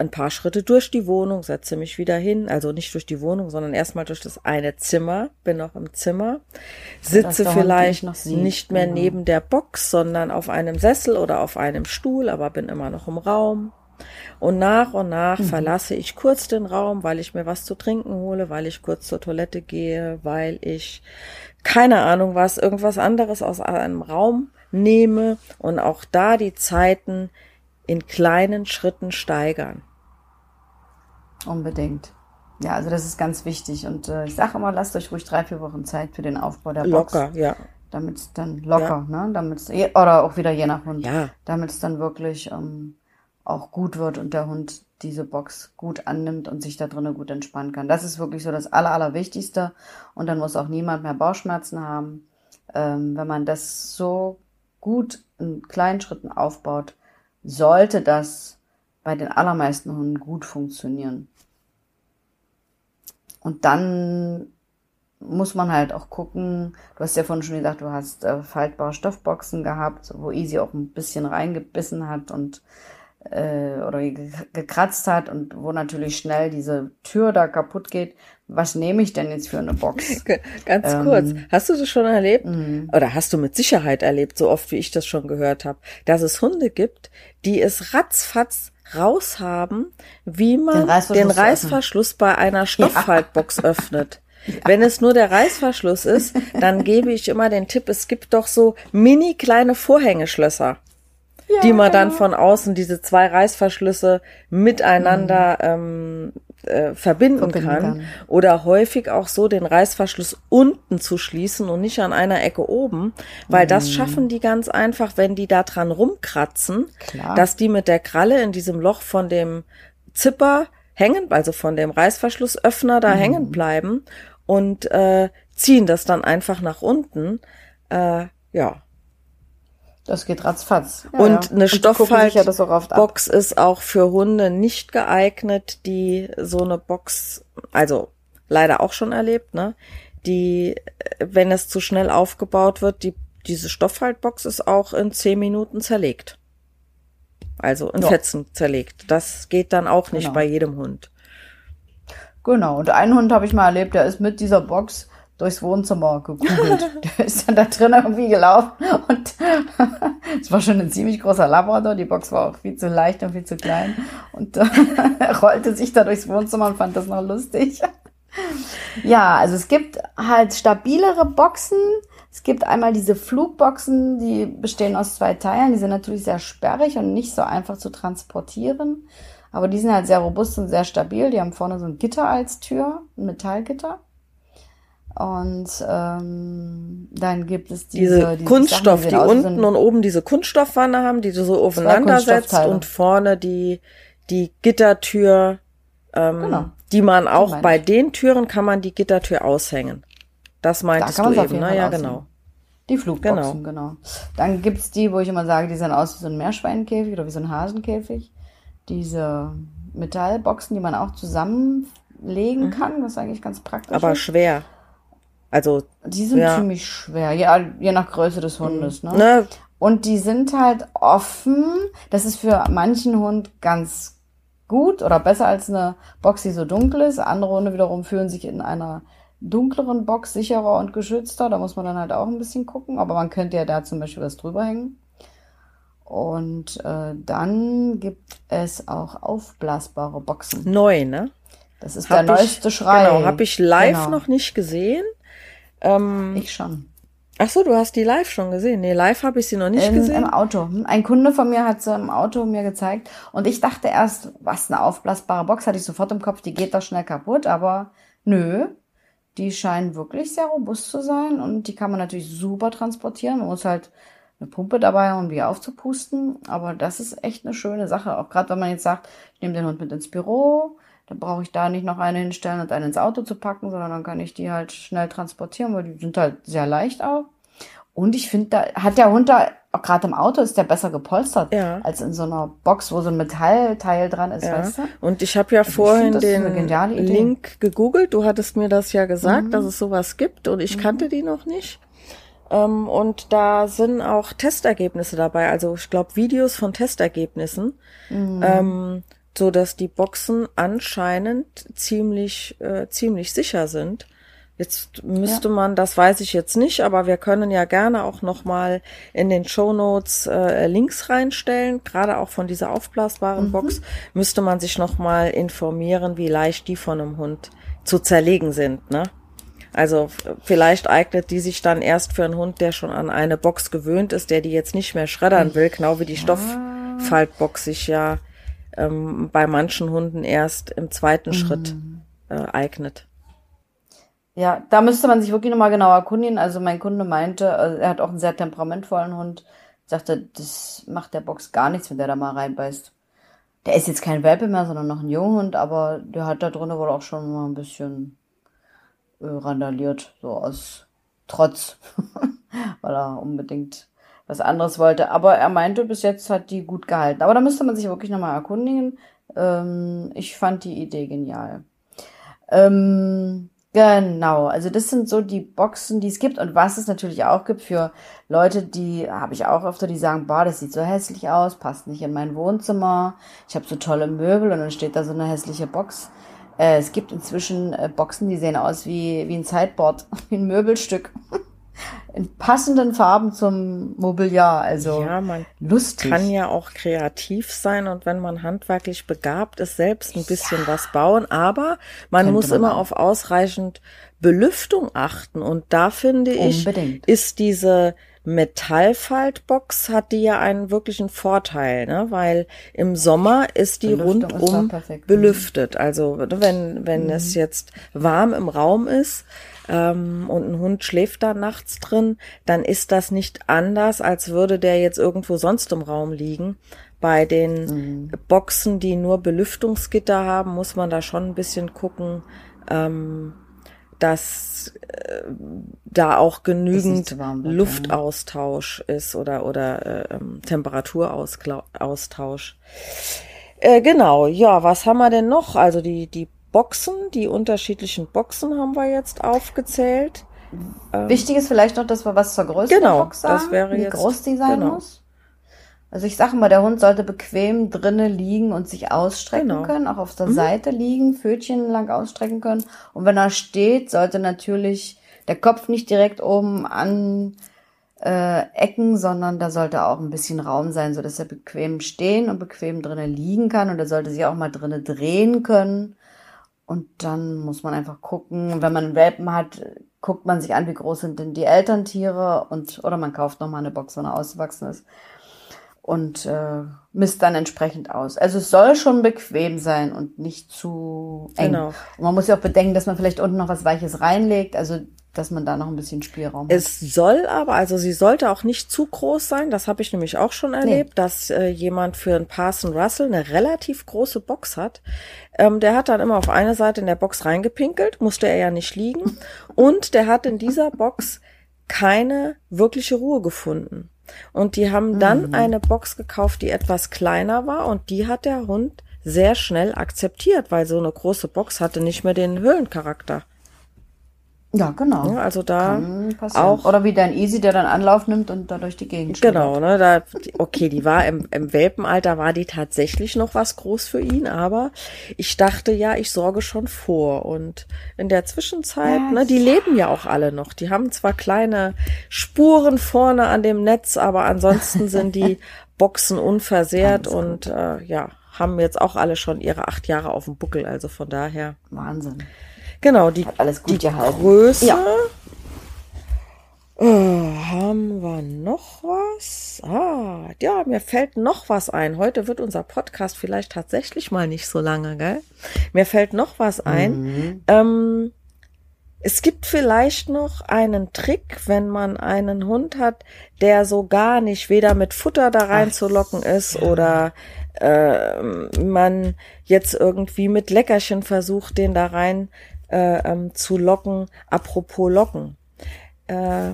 S2: ein paar Schritte durch die Wohnung, setze mich wieder hin, also nicht durch die Wohnung, sondern erstmal durch das eine Zimmer, bin noch im Zimmer, sitze vielleicht nicht mehr genau. neben der Box, sondern auf einem Sessel oder auf einem Stuhl, aber bin immer noch im Raum. Und nach und nach mhm. verlasse ich kurz den Raum, weil ich mir was zu trinken hole, weil ich kurz zur Toilette gehe, weil ich keine Ahnung was, irgendwas anderes aus einem Raum nehme und auch da die Zeiten in kleinen Schritten steigern.
S3: Unbedingt. Ja, also das ist ganz wichtig. Und äh, ich sage immer, lasst euch ruhig drei, vier Wochen Zeit für den Aufbau der
S2: Box. Locker, ja.
S3: damit es dann locker, ja. ne? Damit oder auch wieder je nach Hund,
S2: ja.
S3: damit es dann wirklich ähm, auch gut wird und der Hund diese Box gut annimmt und sich da drinnen gut entspannen kann. Das ist wirklich so das Aller, Allerwichtigste. Und dann muss auch niemand mehr Bauchschmerzen haben. Ähm, wenn man das so gut in kleinen Schritten aufbaut, sollte das bei den allermeisten Hunden gut funktionieren. Und dann muss man halt auch gucken, du hast ja vorhin schon gesagt, du hast äh, faltbare Stoffboxen gehabt, wo Easy auch ein bisschen reingebissen hat und äh, oder gekratzt hat und wo natürlich schnell diese Tür da kaputt geht. Was nehme ich denn jetzt für eine Box? (laughs)
S2: Ganz ähm, kurz, hast du das schon erlebt? Mhm. Oder hast du mit Sicherheit erlebt, so oft wie ich das schon gehört habe, dass es Hunde gibt, die es ratzfatz raushaben, wie man den Reißverschluss, den Reißverschluss bei einer Stoffhaltbox ja. (laughs) öffnet. Ja. Wenn es nur der Reißverschluss ist, dann gebe ich immer den Tipp, es gibt doch so mini kleine Vorhängeschlösser, ja, die man genau. dann von außen, diese zwei Reißverschlüsse miteinander mhm. ähm, äh, verbinden, verbinden kann. kann. Oder häufig auch so den Reißverschluss unten zu schließen und nicht an einer Ecke oben, weil mhm. das schaffen die ganz einfach, wenn die da dran rumkratzen, Klar. dass die mit der Kralle in diesem Loch von dem Zipper hängen, also von dem Reißverschlussöffner da mhm. hängen bleiben und äh, ziehen das dann einfach nach unten. Äh, ja.
S3: Das geht ratzfatz.
S2: Ja, und eine Stoffhaltbox ja ist auch für Hunde nicht geeignet, die so eine Box, also leider auch schon erlebt, ne? Die, wenn es zu schnell aufgebaut wird, die, diese Stoffhaltbox ist auch in zehn Minuten zerlegt. Also in ja. Fetzen zerlegt. Das geht dann auch nicht genau. bei jedem Hund.
S3: Genau. Und einen Hund habe ich mal erlebt, der ist mit dieser Box durchs Wohnzimmer gekugelt. (laughs) Der ist dann da drin irgendwie gelaufen und (laughs) es war schon ein ziemlich großer Labrador. Die Box war auch viel zu leicht und viel zu klein und äh, er (laughs) rollte sich da durchs Wohnzimmer und fand das noch lustig. ja, also es gibt halt stabilere Boxen. Es gibt einmal diese Flugboxen, die bestehen aus zwei Teilen. Die sind natürlich sehr sperrig und nicht so einfach zu transportieren. Aber die sind halt sehr robust und sehr stabil. Die haben vorne so ein Gitter als Tür, ein Metallgitter. Und ähm, dann gibt es diese,
S2: diese, diese Kunststoff, Sachen, die, die unten und oben diese Kunststoffwanne haben, die du so aufeinander setzt und vorne die die Gittertür, ähm, genau. die man auch bei den Türen kann man die Gittertür aushängen. Das meintest da du eben, ne? Ja, genau.
S3: Die Flugboxen, genau. genau. Dann gibt's die, wo ich immer sage, die sehen aus wie so ein Meerschweinkäfig oder wie so ein Hasenkäfig. Diese Metallboxen, die man auch zusammenlegen mhm. kann, was eigentlich ganz praktisch
S2: Aber ist. schwer. Also.
S3: Die sind ja. ziemlich schwer, ja, je nach Größe des Hundes, ne? ne? Und die sind halt offen. Das ist für manchen Hund ganz gut oder besser als eine Box, die so dunkel ist. Andere Hunde wiederum fühlen sich in einer dunkleren Box sicherer und geschützter. Da muss man dann halt auch ein bisschen gucken. Aber man könnte ja da zum Beispiel was drüber hängen. Und äh, dann gibt es auch aufblasbare Boxen.
S2: Neu, ne?
S3: Das ist hab der neueste Schrei.
S2: Genau, habe ich live genau. noch nicht gesehen.
S3: Ähm, ich schon.
S2: Ach so, du hast die live schon gesehen. Nee, live habe ich sie noch nicht
S3: in,
S2: gesehen.
S3: Im Auto. Ein Kunde von mir hat sie im Auto mir gezeigt und ich dachte erst, was eine aufblasbare Box, hatte ich sofort im Kopf, die geht doch schnell kaputt, aber nö, die scheinen wirklich sehr robust zu sein und die kann man natürlich super transportieren. Man muss halt eine Pumpe dabei haben, um die aufzupusten, aber das ist echt eine schöne Sache. Auch gerade wenn man jetzt sagt, ich nehme den Hund mit ins Büro, dann brauche ich da nicht noch eine hinstellen und einen ins Auto zu packen, sondern dann kann ich die halt schnell transportieren, weil die sind halt sehr leicht auch. Und ich finde, da hat der Hund da, auch gerade im Auto ist der besser gepolstert, ja. als in so einer Box, wo so ein Metallteil dran ist, ja. weißt du?
S2: Und ich habe ja also vorhin den Link gegoogelt. Du hattest mir das ja gesagt, mhm. dass es sowas gibt und ich mhm. kannte die noch nicht. Ähm, und da sind auch Testergebnisse dabei, also ich glaube Videos von Testergebnissen. Mhm. Ähm, so dass die Boxen anscheinend ziemlich äh, ziemlich sicher sind. Jetzt müsste ja. man, das weiß ich jetzt nicht, aber wir können ja gerne auch noch mal in den Show Notes äh, Links reinstellen. Gerade auch von dieser aufblasbaren mhm. Box müsste man sich noch mal informieren, wie leicht die von einem Hund zu zerlegen sind. Ne? Also vielleicht eignet die sich dann erst für einen Hund, der schon an eine Box gewöhnt ist, der die jetzt nicht mehr schreddern will, genau wie die. Stofffaltbox sich ja ähm, bei manchen Hunden erst im zweiten mhm. Schritt äh, eignet.
S3: Ja, da müsste man sich wirklich nochmal genau erkundigen. Also mein Kunde meinte, also er hat auch einen sehr temperamentvollen Hund, sagte, das macht der Box gar nichts, wenn der da mal reinbeißt. Der ist jetzt kein Welpe mehr, sondern noch ein Junghund, aber der hat da drinnen wohl auch schon mal ein bisschen äh, randaliert, so aus Trotz, (laughs) weil er unbedingt was anderes wollte. Aber er meinte, bis jetzt hat die gut gehalten. Aber da müsste man sich wirklich nochmal erkundigen. Ähm, ich fand die Idee genial. Ähm, Genau, also das sind so die Boxen, die es gibt und was es natürlich auch gibt für Leute, die habe ich auch öfter, die sagen, boah, das sieht so hässlich aus, passt nicht in mein Wohnzimmer, ich habe so tolle Möbel und dann steht da so eine hässliche Box. Äh, es gibt inzwischen äh, Boxen, die sehen aus wie, wie ein Sideboard, (laughs) wie ein Möbelstück (laughs) in passenden Farben zum Mobiliar. Also
S2: ja, man
S3: lustig.
S2: kann ja auch kreativ sein und wenn man handwerklich begabt ist, selbst ein bisschen ja. was bauen. Aber man Könnte muss man immer auch. auf ausreichend Belüftung achten. Und da finde ich,
S3: Unbedingt.
S2: ist diese Metallfaltbox hat die ja einen wirklichen Vorteil, ne? weil im Sommer ist die Belüftung rundum ist belüftet. Also wenn, wenn mhm. es jetzt warm im Raum ist, ähm, und ein Hund schläft da nachts drin, dann ist das nicht anders, als würde der jetzt irgendwo sonst im Raum liegen. Bei den mhm. Boxen, die nur Belüftungsgitter haben, muss man da schon ein bisschen gucken, ähm, dass äh, da auch genügend Luftaustausch ist oder oder äh, ähm, Temperaturaustausch. Äh, genau, ja, was haben wir denn noch? Also die die Boxen, die unterschiedlichen Boxen haben wir jetzt aufgezählt.
S3: Ähm, Wichtig ist vielleicht noch, dass wir was zur Größe
S2: genau,
S3: der Box sagen,
S2: das wäre
S3: wie
S2: jetzt,
S3: groß die sein
S2: genau.
S3: muss. Also ich sage mal, der Hund sollte bequem drinnen liegen und sich ausstrecken
S2: Genau.
S3: können, auch auf der
S2: Mhm.
S3: Seite liegen, Pfötchen lang ausstrecken können. Und wenn er steht, sollte natürlich der Kopf nicht direkt oben an äh, Ecken, sondern da sollte auch ein bisschen Raum sein, so dass er bequem stehen und bequem drinnen liegen kann. Und er sollte sich auch mal drinnen drehen können. Und dann muss man einfach gucken, wenn man einen Welpen hat, guckt man sich an, wie groß sind denn die Elterntiere und oder man kauft nochmal eine Box, wenn er ausgewachsen ist und äh, misst dann entsprechend aus. Also es soll schon bequem sein und nicht zu eng.
S2: Genau.
S3: Und man muss ja auch bedenken, dass man vielleicht unten noch was Weiches reinlegt, also dass man da noch ein bisschen Spielraum hat.
S2: Es soll aber, also sie sollte auch nicht zu groß sein. Das habe ich nämlich auch schon erlebt, dass äh, jemand für einen Parson Russell eine relativ große Box hat. Ähm, der hat dann immer auf eine Seite in der Box reingepinkelt, musste er ja nicht liegen. Und der hat in dieser Box keine wirkliche Ruhe gefunden. Und die haben dann
S3: Mhm.
S2: eine Box gekauft, die etwas kleiner war und die hat der Hund sehr schnell akzeptiert, weil so eine große Box hatte nicht mehr den Höhlencharakter.
S3: Ja, genau.
S2: Ja, also da auch
S3: Oder wie dein Easy, der dann Anlauf nimmt und da durch die Gegend
S2: Genau, ne, da, okay, die war im, im Welpenalter, war die tatsächlich noch was groß für ihn, aber ich dachte ja, ich sorge schon vor. Und in der Zwischenzeit,
S3: Ja,
S2: ne, die leben ja auch alle noch, die haben zwar kleine Spuren vorne an dem Netz, aber ansonsten (laughs) sind die Boxen unversehrt und äh, ja, haben jetzt auch alle schon ihre acht Jahre auf dem Buckel, also von daher,
S3: Wahnsinn.
S2: Genau, die,
S3: Hat alles gut
S2: die
S3: gehalten.
S2: Größe,
S3: Ja.
S2: äh, haben wir noch was? Ah, ja, mir fällt noch was ein. Heute wird unser Podcast vielleicht tatsächlich mal nicht so lange, gell? Mir fällt noch was ein.
S3: Mhm.
S2: Ähm, es gibt vielleicht noch einen Trick, wenn man einen Hund hat, der so gar nicht weder mit Futter da reinzulocken ist oder äh, man jetzt irgendwie mit Leckerchen versucht, den da rein äh, ähm, zu locken. Apropos Locken. Äh,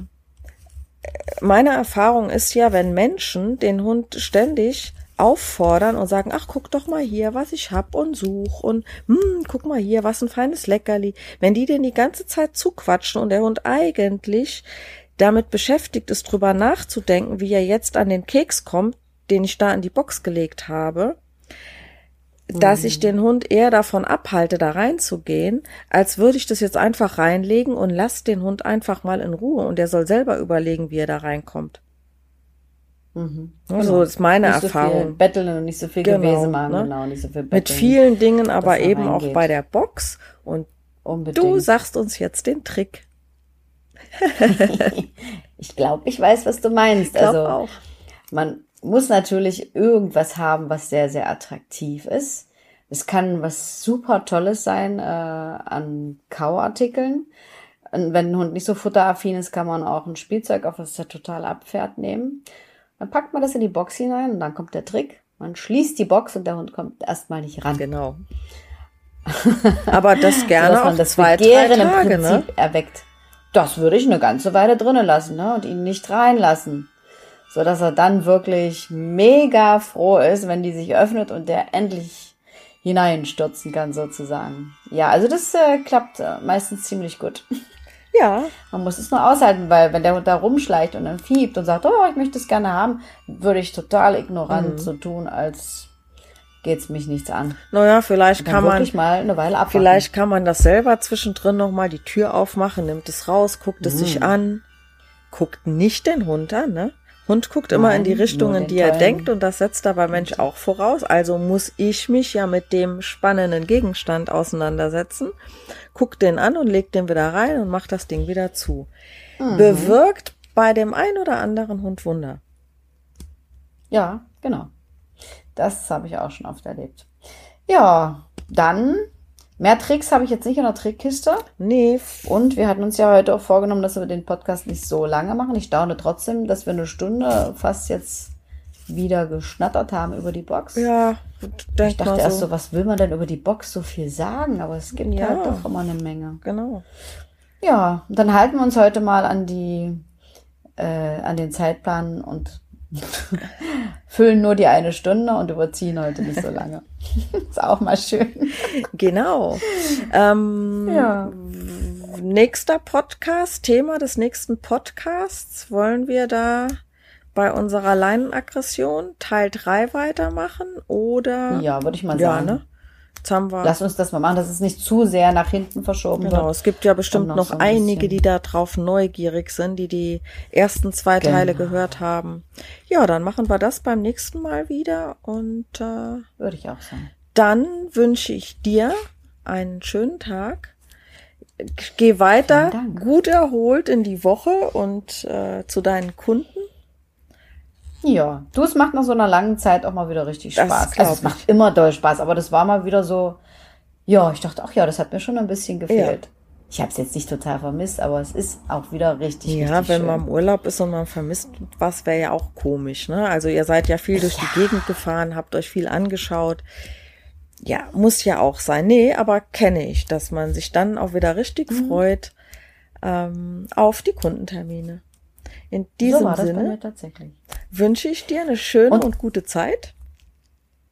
S2: meine Erfahrung ist ja, wenn Menschen den Hund ständig auffordern und sagen, ach, guck doch mal hier, was ich hab und such und hm, guck mal hier, was ein feines Leckerli. Wenn die den die ganze Zeit zuquatschen und der Hund eigentlich damit beschäftigt ist, drüber nachzudenken, wie er jetzt an den Keks kommt, den ich da in die Box gelegt habe, dass ich den Hund eher davon abhalte, da reinzugehen, als würde ich das jetzt einfach reinlegen und lass den Hund einfach mal in Ruhe und er soll selber überlegen, wie er da reinkommt.
S3: Mhm.
S2: Ja, So ist meine
S3: nicht So viel
S2: Erfahrung.
S3: betteln und nicht so viel
S2: Genau,
S3: Gewese machen,
S2: ne?
S3: genau, nicht so viel betteln.
S2: Mit vielen Dingen, aber
S3: er
S2: eben auch
S3: reingeht.
S2: bei der Box. Und
S3: Unbedingt.
S2: du sagst uns jetzt den Trick. (laughs)
S3: ich glaube, ich weiß, was du meinst.
S2: Ich
S3: also
S2: auch.
S3: man muss natürlich irgendwas haben, was sehr, sehr attraktiv ist. Es kann was super Tolles sein äh, an Kauartikeln. Und wenn ein Hund nicht so futteraffin ist, kann man auch ein Spielzeug, auf das er total abfährt, nehmen. Dann packt man das in die Box hinein und dann kommt der Trick. Man schließt die Box und der Hund kommt erstmal nicht ran.
S2: Genau. (laughs) Aber das gerne
S3: man
S2: auch
S3: das
S2: zwei, drei
S3: Begehren im
S2: Tage,
S3: Prinzip
S2: ne?
S3: erweckt. Das würde ich eine ganze Weile drinnen lassen, ne? Und ihn nicht reinlassen. So dass er dann wirklich mega froh ist, wenn die sich öffnet und der endlich hineinstürzen kann, sozusagen. Ja, also das äh, klappt äh, meistens ziemlich gut.
S2: Ja,
S3: Man muss es nur aushalten, weil wenn der Hund da rumschleicht und dann fiebt und sagt, oh, ich möchte es gerne haben, würde ich total ignorant
S2: Mhm.
S3: so tun, als geht's mich nichts an.
S2: naja, vielleicht kann man,
S3: mal eine Weile abwarten.
S2: vielleicht kann man das selber zwischendrin nochmal die Tür aufmachen, nimmt es raus, guckt es
S3: Mhm.
S2: sich an, guckt nicht den Hund an, ne? Hund guckt immer
S3: Nein,
S2: in die Richtung, in die er
S3: tollen-
S2: denkt und das setzt dabei Mensch auch voraus. Also muss ich mich ja mit dem spannenden Gegenstand auseinandersetzen, guck den an und leg den wieder rein und mach das Ding wieder zu.
S3: Mhm.
S2: Bewirkt bei dem ein oder anderen Hund Wunder.
S3: Ja, genau. Das habe ich auch schon oft erlebt. Ja, dann mehr Tricks habe ich jetzt nicht in der Trickkiste.
S2: Nee,
S3: Und wir hatten uns ja heute auch vorgenommen, dass wir den Podcast nicht so lange machen. Ich staune trotzdem, dass wir eine Stunde fast jetzt wieder geschnattert haben über die Box.
S2: ja,
S3: ich dachte erst
S2: so.
S3: so, was will man denn über die Box so viel sagen? Aber es gibt
S2: Ja.
S3: halt doch immer eine Menge.
S2: Genau.
S3: Ja, dann halten wir uns heute mal an die, äh, an den Zeitplan und (laughs) füllen nur die eine Stunde und überziehen heute nicht so lange. (laughs) Ist auch mal schön.
S2: Genau. Ähm,
S3: Ja.
S2: Nächster Podcast, Thema des nächsten Podcasts, wollen wir da bei unserer Leinenaggression Teil 3 weitermachen oder?
S3: Ja, würde ich mal
S2: Ja,
S3: sagen.
S2: ne? Jetzt haben wir.
S3: Lass uns das mal machen, dass es nicht zu sehr nach hinten verschoben
S2: Genau,
S3: wird.
S2: es gibt ja bestimmt
S3: noch
S2: noch,
S3: so ein
S2: einige,
S3: bisschen.
S2: die da drauf neugierig sind, die die ersten zwei Teile
S3: Genau.
S2: gehört haben. Ja, dann machen wir das beim nächsten Mal wieder und äh,
S3: Würde ich auch sagen.
S2: dann wünsche ich dir einen schönen Tag. Geh weiter, gut erholt in die Woche und äh, zu deinen Kunden.
S3: Ja, du, es macht nach so einer langen Zeit auch mal wieder richtig
S2: Das
S3: Spaß. Also es macht immer doll Spaß, aber das war mal wieder so, ja, ich dachte, ach ja, das hat mir schon ein bisschen gefehlt. Ich habe es jetzt nicht total vermisst, aber es ist auch wieder richtig,
S2: Ja,
S3: richtig
S2: wenn
S3: schön.
S2: man im Urlaub ist und man vermisst was, wäre ja auch komisch. Ne? Also ihr seid ja viel durch die Gegend gefahren, habt euch viel angeschaut. Ja, muss ja auch sein. Nee, aber kenne ich, dass man sich dann auch wieder richtig
S3: Mhm.
S2: freut ähm, auf die Kundentermine. In
S3: so
S2: diesem
S3: war das bei
S2: Sinne
S3: mir tatsächlich.
S2: wünsche ich dir eine schöne und,
S3: Und-
S2: gute Zeit.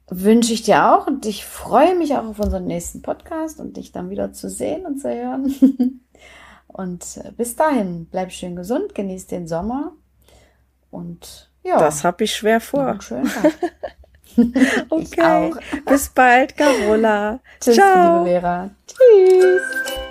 S3: Wünsche ich dir auch und ich freue mich auch auf unseren nächsten Podcast und dich dann wieder zu sehen und zu hören. (laughs) und äh, bis dahin, bleib schön gesund, genieß den Sommer und ja,
S2: Das habe ich schwer vor.
S3: Tag. (laughs)
S2: Okay, bis bald, Carola. (laughs)
S3: Tschüss,
S2: Ciao.
S3: liebe Vera. Tschüss.